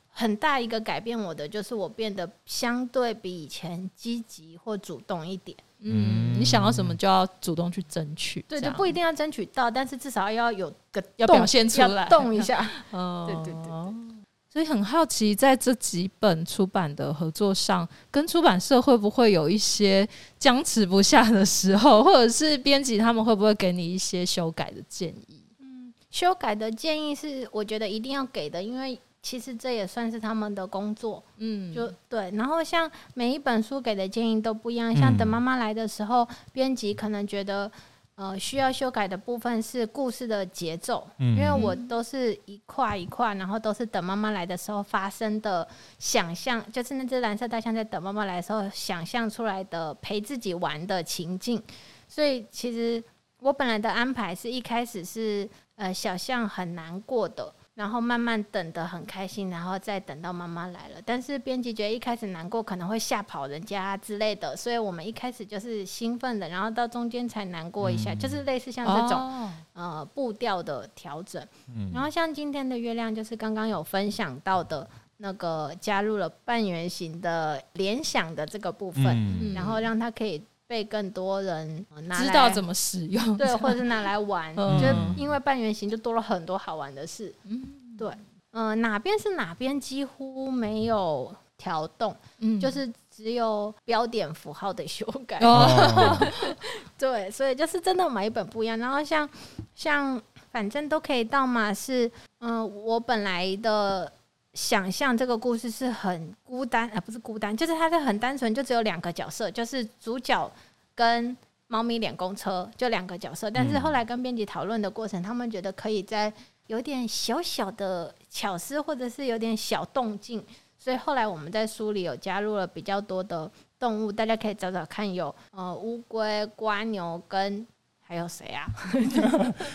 很大一个改变我的，就是我变得相对比以前积极或主动一点。嗯，你想要什么就要主动去争取。对，就不一定要争取到，但是至少要有个要表现出来，动一下。嗯，对对对对。所以很好奇，在这几本出版的合作上，跟出版社会不会有一些僵持不下的时候，或者是编辑他们会不会给你一些修改的建议？嗯，修改的建议是我觉得一定要给的，因为其实这也算是他们的工作。嗯，就对。然后像每一本书给的建议都不一样，像等妈妈来的时候，编辑可能觉得。呃，需要修改的部分是故事的节奏，嗯、因为我都是一块一块，然后都是等妈妈来的时候发生的想象，就是那只蓝色大象在等妈妈来的时候想象出来的陪自己玩的情境，所以其实我本来的安排是一开始是呃小象很难过的。然后慢慢等得很开心，然后再等到妈妈来了。但是编辑觉得一开始难过可能会吓跑人家之类的，所以我们一开始就是兴奋的，然后到中间才难过一下，嗯、就是类似像这种、哦、呃步调的调整。嗯、然后像今天的月亮，就是刚刚有分享到的那个加入了半圆形的联想的这个部分，嗯、然后让它可以。被更多人拿知道怎么使用，对，或者是拿来玩，嗯、就因为半圆形就多了很多好玩的事。嗯，对，嗯、呃，哪边是哪边几乎没有调动，嗯，就是只有标点符号的修改。哦、对，所以就是真的每一本不一样。然后像像反正都可以到嘛，是嗯、呃，我本来的。想象这个故事是很孤单，啊、呃、不是孤单，就是它是很单纯，就只有两个角色，就是主角跟猫咪脸公车，就两个角色。但是后来跟编辑讨论的过程，他们觉得可以在有点小小的巧思，或者是有点小动静，所以后来我们在书里有加入了比较多的动物，大家可以找找看有，有呃乌龟、瓜牛跟。还有谁啊？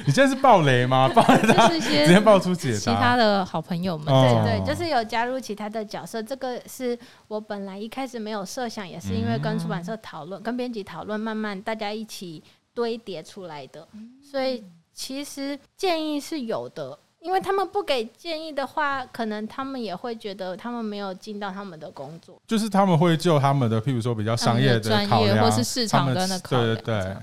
你现在是爆雷吗？爆雷他直接爆出解答。其他的好朋友们，对对，就是有加入其他的角色。这个是我本来一开始没有设想，也是因为跟出版社讨论、跟编辑讨论，慢慢大家一起堆叠出来的。所以其实建议是有的，因为他们不给建议的话，可能他们也会觉得他们没有尽到他们的工作。就是他们会就他们的，譬如说比较商业的专业，或是市场的那考量，对对对。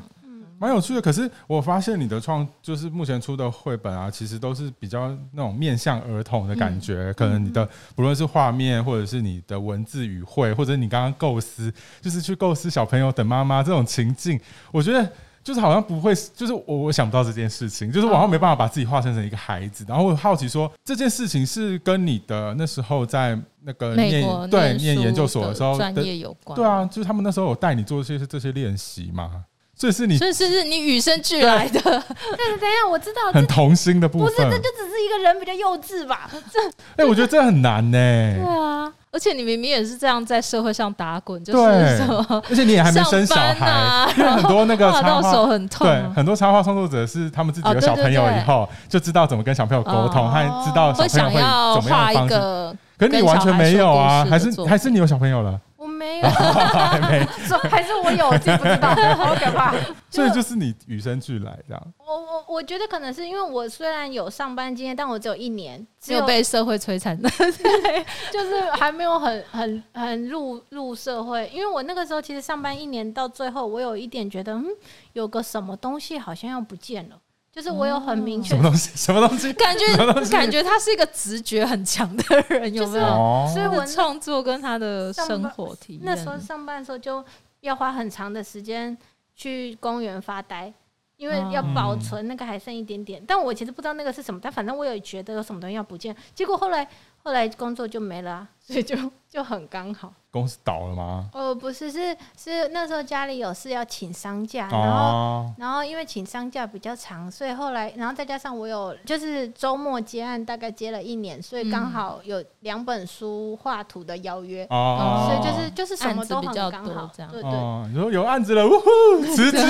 蛮有趣的，可是我发现你的创就是目前出的绘本啊，其实都是比较那种面向儿童的感觉。嗯、可能你的不论是画面，或者是你的文字语汇，或者你刚刚构思，就是去构思小朋友等妈妈这种情境，我觉得就是好像不会，就是我我想不到这件事情，就是我好像没办法把自己化身成一个孩子。然后我好奇说，这件事情是跟你的那时候在那个念对念研究所的时候专业有关？对啊，就是他们那时候有带你做这些这些练习吗？所以是你，这是是你与生俱来的。但是 等一下，我知道很童心的部分，不是，这就只是一个人比较幼稚吧？这，哎、欸，我觉得这很难呢。对啊，而且你明明也是这样在社会上打滚，就是什么，而且你也还没生小孩，啊、因为很多那个 画到手很痛，对，很多插画创作者是他们自己有小朋友以后，就知道怎么跟小朋友沟通，还、哦、知道小朋友会怎么样的方式。可是你完全没有啊？还是还是你有小朋友了？没有，还没 说，还是我有，我自己不知道，好可怕。所以就是你与生俱来这样。我我我觉得可能是因为我虽然有上班经验，但我只有一年，只有被社会摧残的，对，就是还没有很很很入入社会。因为我那个时候其实上班一年到最后，我有一点觉得，嗯，有个什么东西好像要不见了。就是我有很明确、哦、什么东西，什么东西，感觉感觉他是一个直觉很强的人，有没有？就是、所以我创作跟他的生活体验，那时候上班的时候就要花很长的时间去公园发呆，因为要保存那个还剩一点点。但我其实不知道那个是什么，但反正我有觉得有什么东西要不见。结果后来后来工作就没了、啊，所以就就很刚好。公司倒了吗？哦，不是，是是那时候家里有事要请丧假，然后、哦、然后因为请丧假比较长，所以后来然后再加上我有就是周末接案，大概接了一年，所以刚好有两本书画图的邀约，哦、所以就是就是什么都很刚好，这样对对。你说有案子了，呜呼，辞职。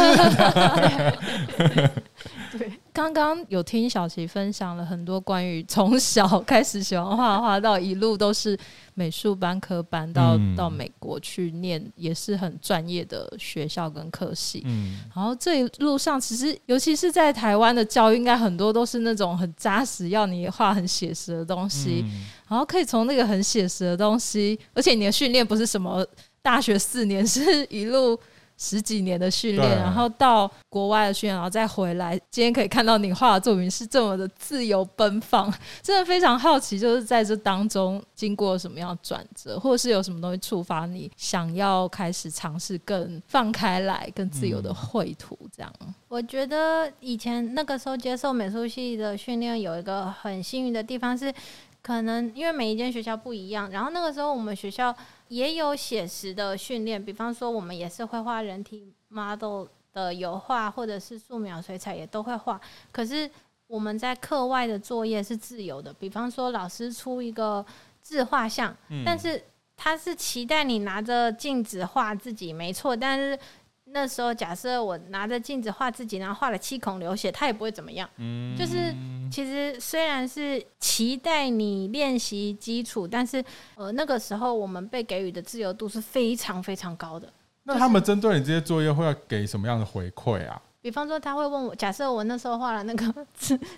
对，刚刚有听小琪分享了很多关于从小开始喜欢画画到一路都是美术班科班到、嗯、到美国去念，也是很专业的学校跟科系。嗯，然后这一路上其实，尤其是在台湾的教育，应该很多都是那种很扎实，要你画很写实的东西。嗯、然后可以从那个很写实的东西，而且你的训练不是什么大学四年，是一路。十几年的训练，然后到国外的训练，然后再回来。今天可以看到你画的作品是这么的自由奔放，真的非常好奇，就是在这当中经过什么样的转折，或者是有什么东西触发你想要开始尝试更放开来、更自由的绘图？这样、嗯。我觉得以前那个时候接受美术系的训练，有一个很幸运的地方是，可能因为每一间学校不一样，然后那个时候我们学校。也有写实的训练，比方说我们也是会画人体 model 的油画，或者是素描、水彩也都会画。可是我们在课外的作业是自由的，比方说老师出一个自画像，嗯、但是他是期待你拿着镜子画自己，没错，但是。那时候假设我拿着镜子画自己，然后画了七孔流血，他也不会怎么样。嗯，就是其实虽然是期待你练习基础，但是呃那个时候我们被给予的自由度是非常非常高的。那他们针对你这些作业会要给什么样的回馈啊？比方说他会问我，假设我那时候画了那个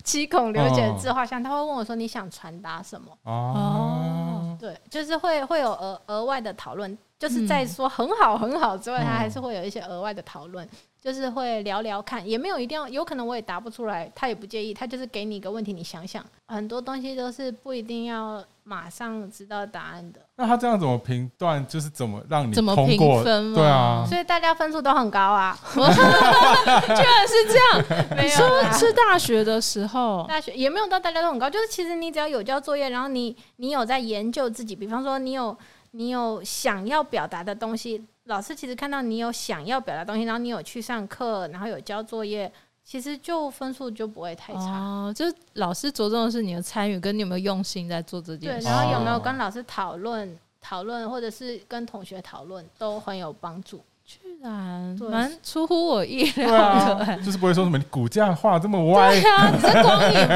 七孔流血的自画像，他会问我说你想传达什么？哦，对，就是会会有额额外的讨论。就是在说很好很好之外，他还是会有一些额外的讨论，就是会聊聊看，也没有一定要，有可能我也答不出来，他也不介意，他就是给你一个问题，你想想，很多东西都是不一定要马上知道答案的。那他这样怎么评断？就是怎么让你怎么评分？对啊，所以大家分数都很高啊，居然是这样。没有，你说是大学的时候，大学也没有到大家都很高，就是其实你只要有交作业，然后你你有在研究自己，比方说你有。你有想要表达的东西，老师其实看到你有想要表达东西，然后你有去上课，然后有交作业，其实就分数就不会太差。哦，就老师着重的是你的参与，跟你有没有用心在做这件事。对，然后有没有跟老师讨论、讨论，或者是跟同学讨论，都很有帮助。居然蛮出乎我意料的，啊，就是不会说什么你骨架画这么歪，对啊，你这光影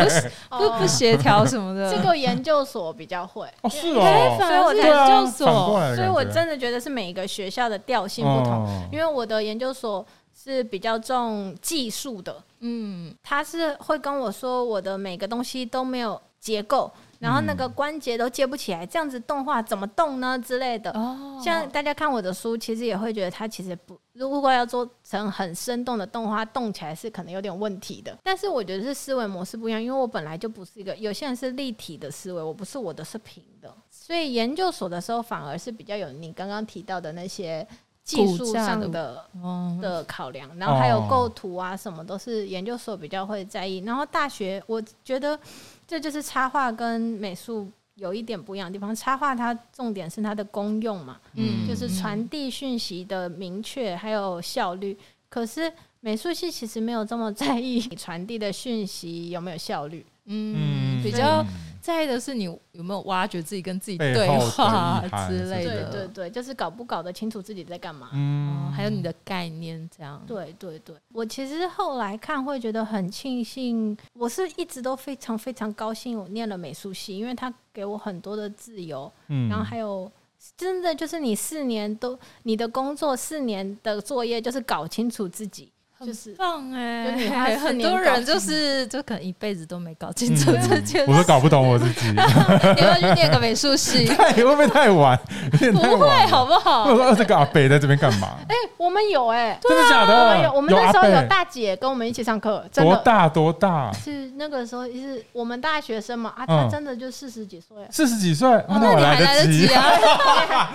不不 不协调什么的。这个研究所比较会。哦，是哦，所以我研究所，所以我真的觉得是每一个学校的调性不同，哦，因为我的研究所是比较重技术的，嗯，他是会跟我说我的每个东西都没有结构。然后那个关节都接不起来，这样子动画怎么动呢之类的？哦，像大家看我的书，其实也会觉得它其实不，如果要做成很生动的动画，动起来是可能有点问题的。但是我觉得是思维模式不一样，因为我本来就不是一个，有些人是立体的思维，我不是，我的是平的。所以研究所的时候反而是比较有你刚刚提到的那些技术上的的，的考量，然后还有构图啊什么都是研究所比较会在意。然后大学我觉得。这就是插画跟美术有一点不一样的地方。插画它重点是它的功用嘛，嗯，就是传递讯息的明确还有效率。可是美术系其实没有这么在意你 传递的讯息有没有效率，嗯，比较。在意的是你有没有挖掘自己跟自己对话之类的，对对对，就是搞不搞得清楚自己在干嘛，嗯，还有你的概念这样。对对对，我其实后来看会觉得很庆幸，我是一直都非常非常高兴我念了美术系，因为它给我很多的自由，嗯，然后还有真的就是你四年都你的工作四年的作业就是搞清楚自己。就是棒哎，很多人就是就可能一辈子都没搞清楚这件事，我都搞不懂我自己。你要去念个美术系，会不会太晚？不会，好不好？我说这个阿北在这边干嘛？哎，我们有哎，真的假的？我们那时候有大姐跟我们一起上课，多大多大？是那个时候是我们大学生嘛啊，他真的就四十几岁，四十几岁，那你还来得及啊！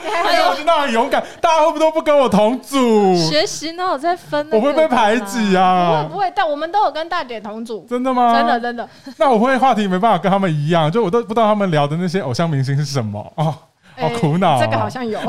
哎呦，我听到很勇敢，大家会不会都不跟我同组学习呢？我在分，我会被排。挤啊！不会不会，但我们都有跟大姐同组。真的吗？真的真的。那我会话题没办法跟他们一样，就我都不知道他们聊的那些偶像明星是什么哦，好苦恼。这个好像有，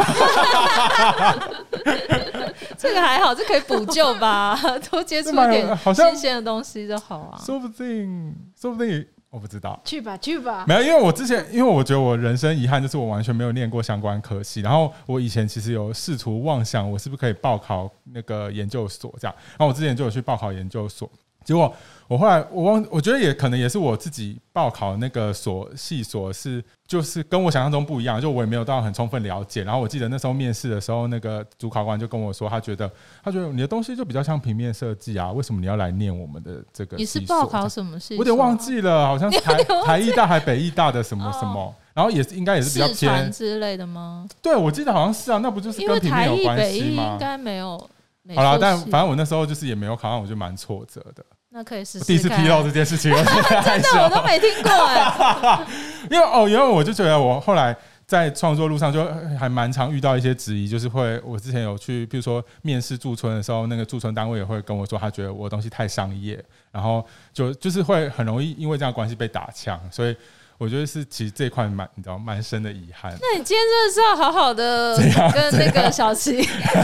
这个还好，这可以补救吧？多接触一点新鲜的东西就好啊。说不定，说不定。我不知道，去吧去吧。没有，因为我之前，因为我觉得我人生遗憾就是我完全没有念过相关科系。然后我以前其实有试图妄想，我是不是可以报考那个研究所这样。然后我之前就有去报考研究所，结果。我后来我忘，我觉得也可能也是我自己报考那个所系所是就是跟我想象中不一样，就我也没有到很充分了解。然后我记得那时候面试的时候，那个主考官就跟我说，他觉得他觉得你的东西就比较像平面设计啊，为什么你要来念我们的这个？你是报考什么系？我有点忘记了，好像台 台艺大还北艺大的什么什么，然后也是应该也是比较偏之类的吗？对，我记得好像是啊，那不就是跟平面有关系吗？应该没有。好了，但反正我那时候就是也没有考上，我就蛮挫折的。那可以试试。第一次披露这件事情，真的我都没听过哎。因为哦，因为我就觉得我后来在创作路上就还蛮常遇到一些质疑，就是会我之前有去，比如说面试驻村的时候，那个驻村单位也会跟我说，他觉得我的东西太商业，然后就就是会很容易因为这样关系被打枪，所以。我觉得是，其实这块蛮，你知道，蛮深的遗憾。那你今天真的是要好好的跟那个小齐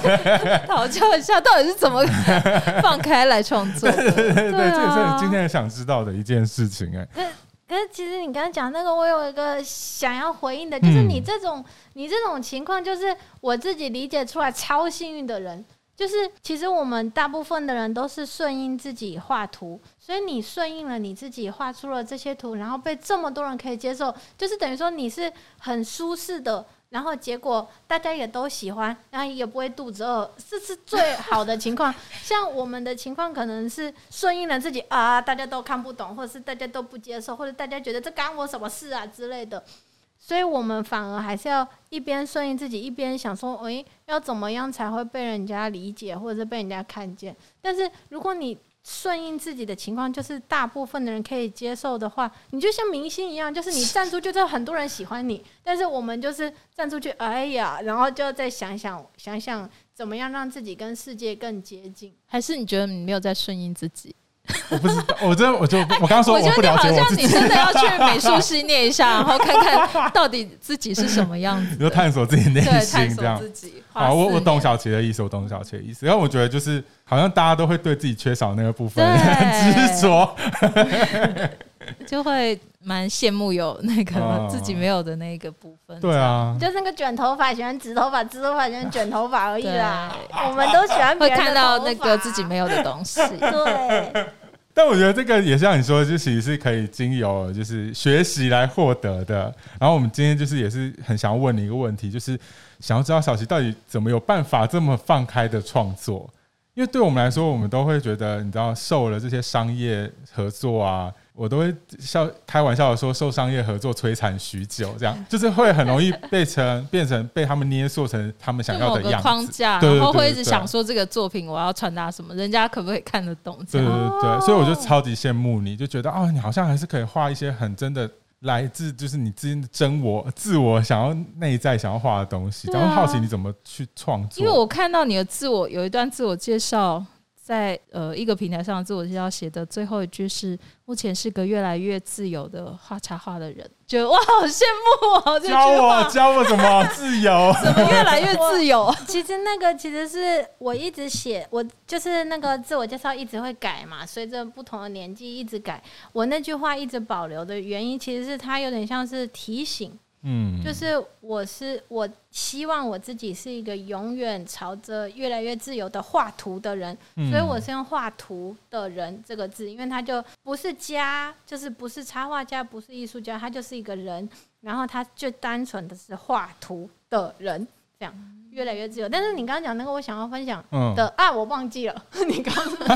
讨教一下，到底是怎么 放开来创作？对对对这也是你今天想知道的一件事情哎。可可是，其实你刚刚讲那个，我有一个想要回应的，就是你这种、嗯、你这种情况，就是我自己理解出来超幸运的人。就是，其实我们大部分的人都是顺应自己画图，所以你顺应了你自己画出了这些图，然后被这么多人可以接受，就是等于说你是很舒适的，然后结果大家也都喜欢，然后也不会肚子饿，这是最好的情况。像我们的情况可能是顺应了自己啊，大家都看不懂，或者是大家都不接受，或者大家觉得这干我什么事啊之类的。所以我们反而还是要一边顺应自己，一边想说，诶、欸，要怎么样才会被人家理解，或者是被人家看见？但是如果你顺应自己的情况，就是大部分的人可以接受的话，你就像明星一样，就是你站出去，就很多人喜欢你。但是我们就是站出去，哎呀，然后就再想想，想想怎么样让自己跟世界更接近？还是你觉得你没有在顺应自己？我不知道，我真的我就我刚刚说我不了解我自己。我觉得你好像你真的要去美术系念一下，然后看看到底自己是什么样子。你说探索自己内心这样。好，我我懂小齐的意思，我懂小齐的意思。然后我觉得就是好像大家都会对自己缺少那个部分很 执着，就会蛮羡慕有那个自己没有的那个部分。对啊，就是那个卷头发喜欢直头发，直头发喜欢卷头发而已啦。我们都喜欢会看到那个自己没有的东西。对。但我觉得这个也像你说的，就其实是可以经由就是学习来获得的。然后我们今天就是也是很想要问你一个问题，就是想要知道小齐到底怎么有办法这么放开的创作？因为对我们来说，我们都会觉得，你知道，受了这些商业合作啊。我都会笑开玩笑的说，受商业合作摧残许久，这样 就是会很容易被成变成被他们捏塑成他们想要的样子框架，然后会一直想说这个作品我要传达什么，人家可不可以看得懂？对对对，所以我就超级羡慕你，就觉得哦，你好像还是可以画一些很真的来自就是你自己的真我、自我想要内在想要画的东西，然后好奇你怎么去创作？因为我看到你的自我有一段自我介绍。在呃一个平台上自我介绍写的最后一句是：目前是个越来越自由的画插画的人，觉得哇，好羡慕哦！教我 教我怎么自由？怎么越来越自由？其实那个其实是我一直写，我就是那个自我介绍一直会改嘛，随着不同的年纪一直改。我那句话一直保留的原因，其实是它有点像是提醒。嗯，就是我是我希望我自己是一个永远朝着越来越自由的画图的人，嗯、所以我是用画图的人这个字，因为他就不是家，就是不是插画家，不是艺术家，他就是一个人，然后他就单纯的是画图的人，这样越来越自由。但是你刚刚讲那个，我想要分享的、嗯、啊，我忘记了，你刚刚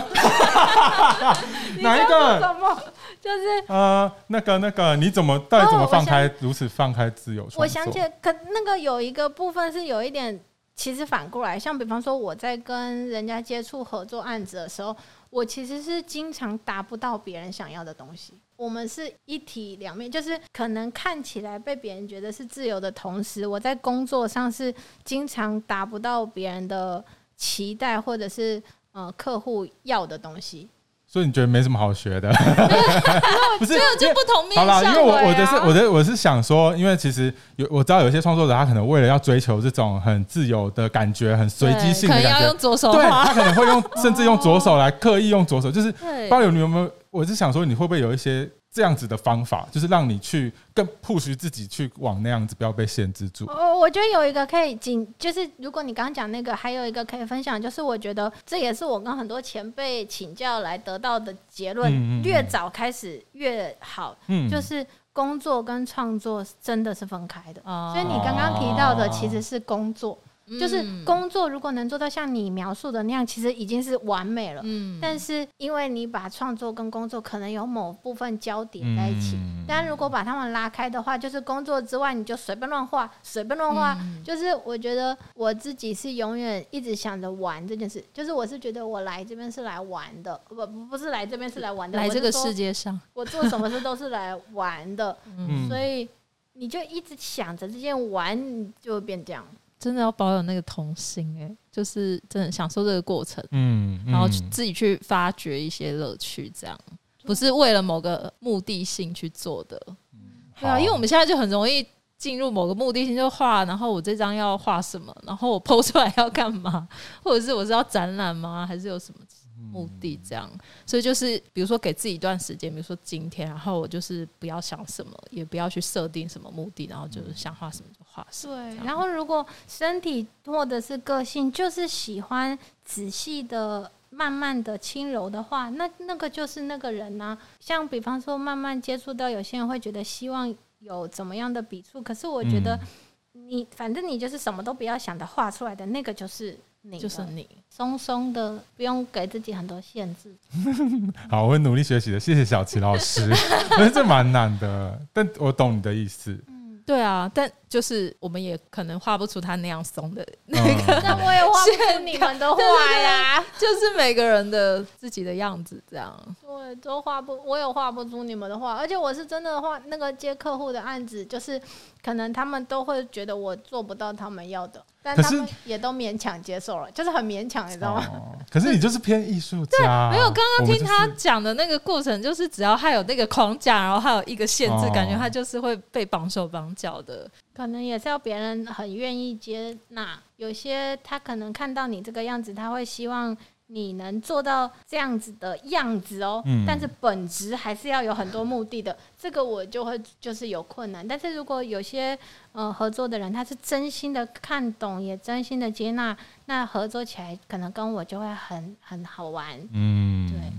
哪一个？什么？就是呃，那个那个，你怎么到底怎么放开、哦、如此放开自由？我想起来，可那个有一个部分是有一点，其实反过来，像比方说我在跟人家接触合作案子的时候，我其实是经常达不到别人想要的东西。我们是一体两面，就是可能看起来被别人觉得是自由的同时，我在工作上是经常达不到别人的期待，或者是呃客户要的东西。所以你觉得没什么好学的？不是，就不同面向。好啦，因为我我的是我的我是想说，因为其实有我知道有些创作者，他可能为了要追求这种很自由的感觉，很随机性的感觉，可能要用左手，对，他可能会用甚至用左手来刻意用左手，就是不知道有你有没有？我是想说，你会不会有一些？这样子的方法，就是让你去更 push 自己去往那样子，不要被限制住。哦我觉得有一个可以仅，就是如果你刚刚讲那个，还有一个可以分享，就是我觉得这也是我跟很多前辈请教来得到的结论，嗯嗯嗯，越早开始越好。嗯，就是工作跟创作真的是分开的。哦，所以你刚刚提到的其实是工作。就是工作如果能做到像你描述的那样，其实已经是完美了。嗯，但是因为你把创作跟工作可能有某部分交叠在一起，嗯，但如果把它们拉开的话，就是工作之外你就随便乱画，随便乱画。嗯，就是我觉得我自己是永远一直想着玩这件事，就是我是觉得我来这边是来玩的，不不是来这边是来玩的。来这个世界上，我做什么事都是来玩的。嗯，所以你就一直想着这件玩，就会变这样。真的要保有那个童心哎、欸，就是真的享受这个过程，嗯，嗯然后自己去发掘一些乐趣，这样不是为了某个目的性去做的，嗯、对啊，因为我们现在就很容易进入某个目的性就画，然后我这张要画什么，然后我 PO 出来要干嘛，或者是我是要展览吗？还是有什么？目的这样，所以就是比如说给自己一段时间，比如说今天，然后我就是不要想什么，也不要去设定什么目的，然后就是想画什么就画什么。对，然后如果身体或者是个性就是喜欢仔细的、慢慢的、轻柔的话，那那个就是那个人呢、啊。像比方说，慢慢接触到有些人会觉得希望有怎么样的笔触，可是我觉得你反正你就是什么都不要想的画出来的那个就是。就是你松松的，不用给自己很多限制。好，我会努力学习的。谢谢小齐老师，我觉得这蛮难的，但我懂你的意思。嗯对啊，但就是我们也可能画不出他那样松的那个，那我也画不出你们的画呀。就是每个人的自己的样子这样。对，都画不，我也画不出你们的画。而且我是真的画那个接客户的案子，就是可能他们都会觉得我做不到他们要的，但他们也都勉强接受了，就是很勉强，你知道吗？可是你就是偏艺术家。没有，刚刚听他讲的那个过程，就是只要他有那个框架，然后还有一个限制，感觉他就是会被绑手绑脚的。可能也是要别人很愿意接纳，有些他可能看到你这个样子，他会希望你能做到这样子的样子哦。嗯。但是本质还是要有很多目的的，这个我就会就是有困难。但是如果有些呃合作的人，他是真心的看懂，也真心的接纳，那合作起来可能跟我就会很很好玩。嗯，对。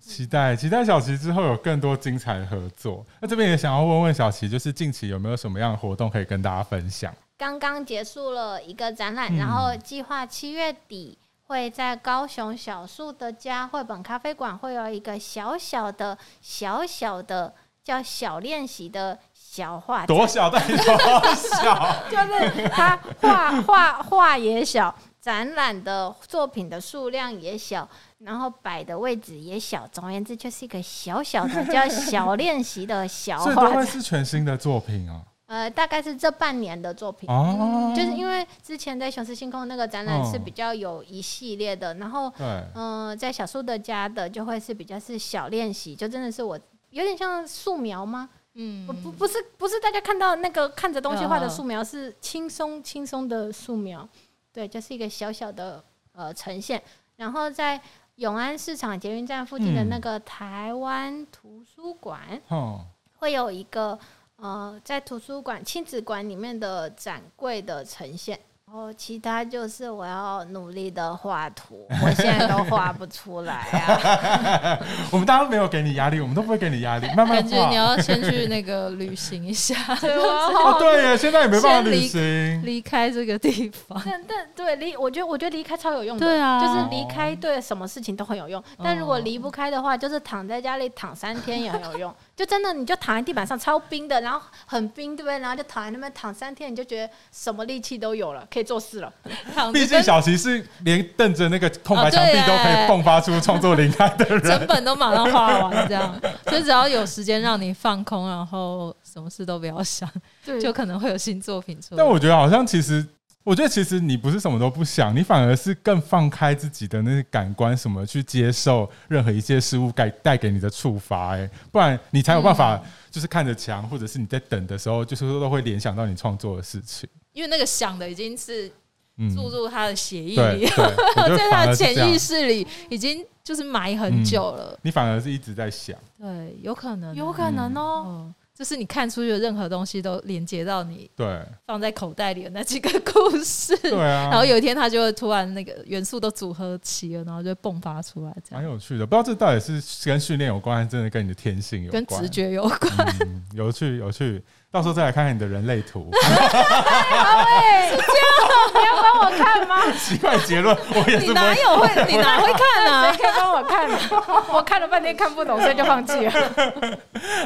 期待期待小琪之后有更多精彩的合作。那这边也想要问问小琪，就是近期有没有什么样的活动可以跟大家分享？刚刚结束了一个展览，嗯、然后计划七月底会在高雄小树的家绘本咖啡馆会有一个小小的小小的叫小练习的小画，多小？的多小，就是他画画画也小，展览的作品的数量也小。然后摆的位置也小，总而言之就是一个小小的叫小练习的小画。这都会是全新的作品啊？呃，大概是这半年的作品，哦、就是因为之前在雄狮星空那个展览是比较有一系列的，哦、然后，嗯、呃，在小树的家的就会是比较是小练习，就真的是我有点像素描吗？嗯，不不不是不是大家看到那个看着东西画的素描，是轻松轻松的素描，对，就是一个小小的呃呈现。然后在永安市场捷运站附近的那个台湾图书馆，嗯、会有一个。呃，在图书馆亲子馆里面的展柜的呈现。然后其他就是我要努力的画图，我现在都画不出来啊。我们大家都没有给你压力，我们都不会给你压力，慢慢画。感觉你要先去那个旅行一下，对吧？哦，对呀，现在也没办法旅行，离开这个地方。但但对离，我觉得我觉得离开超有用的，对啊，就是离开对什么事情都很有用。但如果离不开的话，就是躺在家里躺三天也很有用。就真的你就躺在地板上超冰的，然后很冰，对不对？然后就躺在那边躺三天，你就觉得什么力气都有了，可以做事了。毕竟小齐是连瞪着那个空白墙壁都可以迸发出创作灵感的人，整本都马上花完这样。所以只要有时间让你放空，然后什么事都不要想，就可能会有新作品出来。但我觉得好像其实，我觉得其实你不是什么都不想，你反而是更放开自己的那些感官，什么去接受任何一切事物带带给你的触发。哎，不然你才有办法，就是看着墙，或者是你在等的时候，就是说都会联想到你创作的事情。因为那个想的已经是。注入他的血液里，在他的潜意识里已经就是埋很久了。你反而是一直在想，对，有可能，有可能哦。就是你看出去的任何东西都连接到你，对，放在口袋里的那几个故事，对啊。然后有一天它就会突然那个元素都组合齐了，然后就迸发出来，这样。蛮有趣的，不知道这到底是跟训练有关，还是真的跟你的天性有关，跟直觉有关。有趣，有趣。到时候再来看看你的人类图。好嘞，是这样，你要帮我看吗？奇怪结论，我也是。你哪有会？你哪会看啊？谁可以帮我看？我看了半天看不懂，所以就放弃了。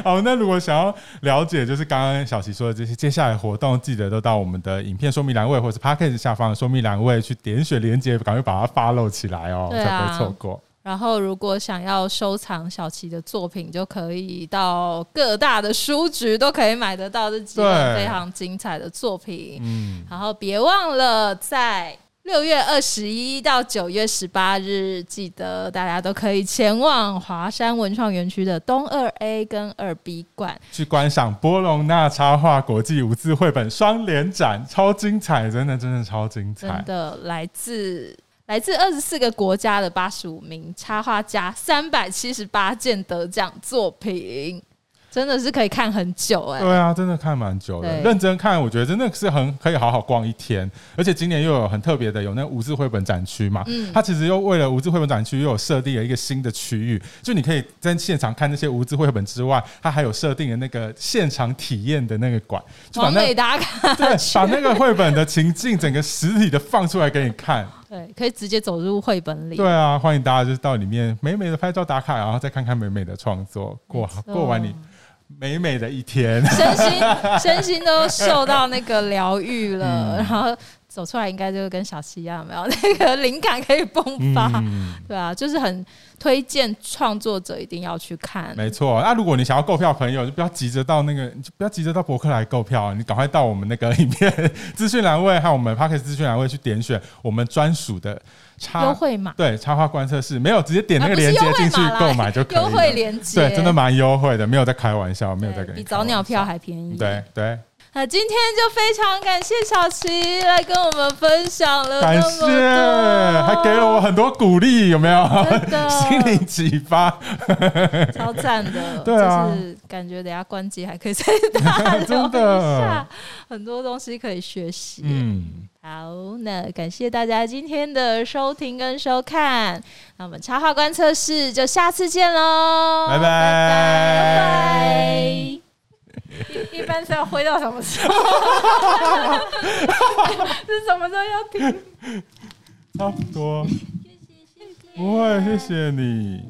好，那如果想要了解，就是刚刚小齐说的这些接下来活动，记得都到我们的影片说明栏位，或者是 Podcast 下方的说明栏位去点选连接，赶快把它 follow 起来哦，啊、才不会错过。然后，如果想要收藏小齐的作品，就可以到各大的书局都可以买得到这几本非常精彩的作品。嗯，然后别忘了在六月二十一到九月十八日，记得大家都可以前往华山文创园区的东二 A 跟二 B 馆去观赏波隆那插画国际无字绘本双联展，超精彩，真的真的超精彩，真的来自。来自二十四个国家的八十五名插画家，三百七十八件得奖作品。真的是可以看很久哎、欸，对啊，真的看蛮久的。认真看，我觉得真的是很可以好好逛一天。而且今年又有很特别的，有那个无字绘本展区嘛。嗯，它其实又为了无字绘本展区又有设定了一个新的区域，就你可以在现场看那些无字绘本之外，它还有设定的那个现场体验的那个馆，就把那打卡，对，把那个绘本的情境整个实体的放出来给你看。对，可以直接走入绘本里。对啊，欢迎大家就是到里面美美的拍照打卡，然后再看看美美的创作，过过完你。美美的一天，身心身心都受到那个疗愈了，嗯、然后走出来应该就跟小七一样，没有？那个灵感可以迸发，嗯、对啊，就是很推荐创作者一定要去看。没错，那如果你想要购票，朋友就不要急着到那个，就不要急着到博客来购票，你赶快到我们那个影片 资讯栏位和我们 Podcast 资讯栏位去点选我们专属的。优惠码对，插画观测室没有直接点那个链接进去购买就可以了。优惠链接对，真的蛮优惠的，没有在开玩笑，没有在跟你比早鸟票还便宜。对对。那今天就非常感谢小齐来跟我们分享了，感谢，还给了我很多鼓励，有没有？心灵启发，超赞的。对啊，就是感觉等下关机还可以再打 真的，很多东西可以学习。嗯。好，那感谢大家今天的收听跟收看，那我们插画观测室就下次见喽，拜拜拜拜。一 一般是要挥到什么时候？是什么时候要停？差不多。谢谢谢谢，不会，谢谢你。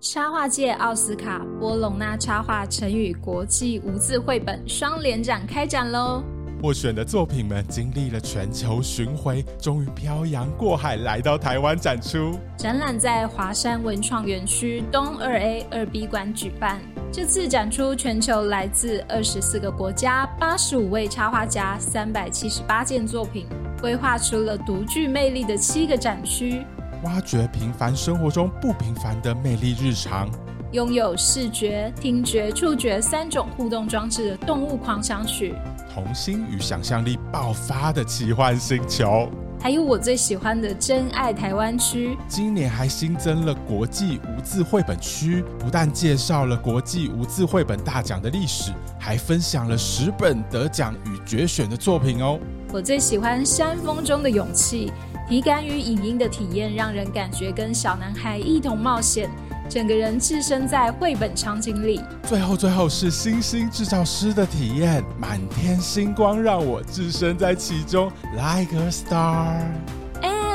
插画界奥斯卡波隆纳插画成语国际无字绘本双联展开展喽！获选的作品们经历了全球巡回，终于漂洋过海来到台湾展出。展览在华山文创园区东二 A 二 B 馆举办。这次展出全球来自二十四个国家、八十五位插画家、三百七十八件作品，规划出了独具魅力的七个展区，挖掘平凡生活中不平凡的魅力日常。拥有视觉、听觉、触觉三种互动装置的动物狂想曲，童心与想象力爆发的奇幻星球，还有我最喜欢的真爱台湾区。今年还新增了国际无字绘本区，不但介绍了国际无字绘本大奖的历史，还分享了十本得奖与决选的作品哦。我最喜欢山峰中的勇气，体感与影音的体验，让人感觉跟小男孩一同冒险。整个人置身在绘本场景里，最后最后是星星制造师的体验，满天星光让我置身在其中，like a star。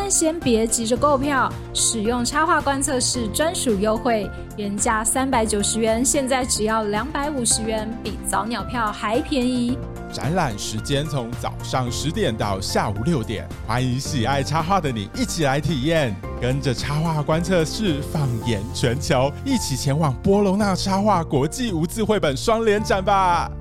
先别急着购票，使用插画观测室专属优惠，原价三百九十元，现在只要两百五十元，比早鸟票还便宜。展览时间从早上十点到下午六点，欢迎喜爱插画的你一起来体验，跟着插画观测室放眼全球，一起前往波隆纳插画国际无字绘本双联展吧。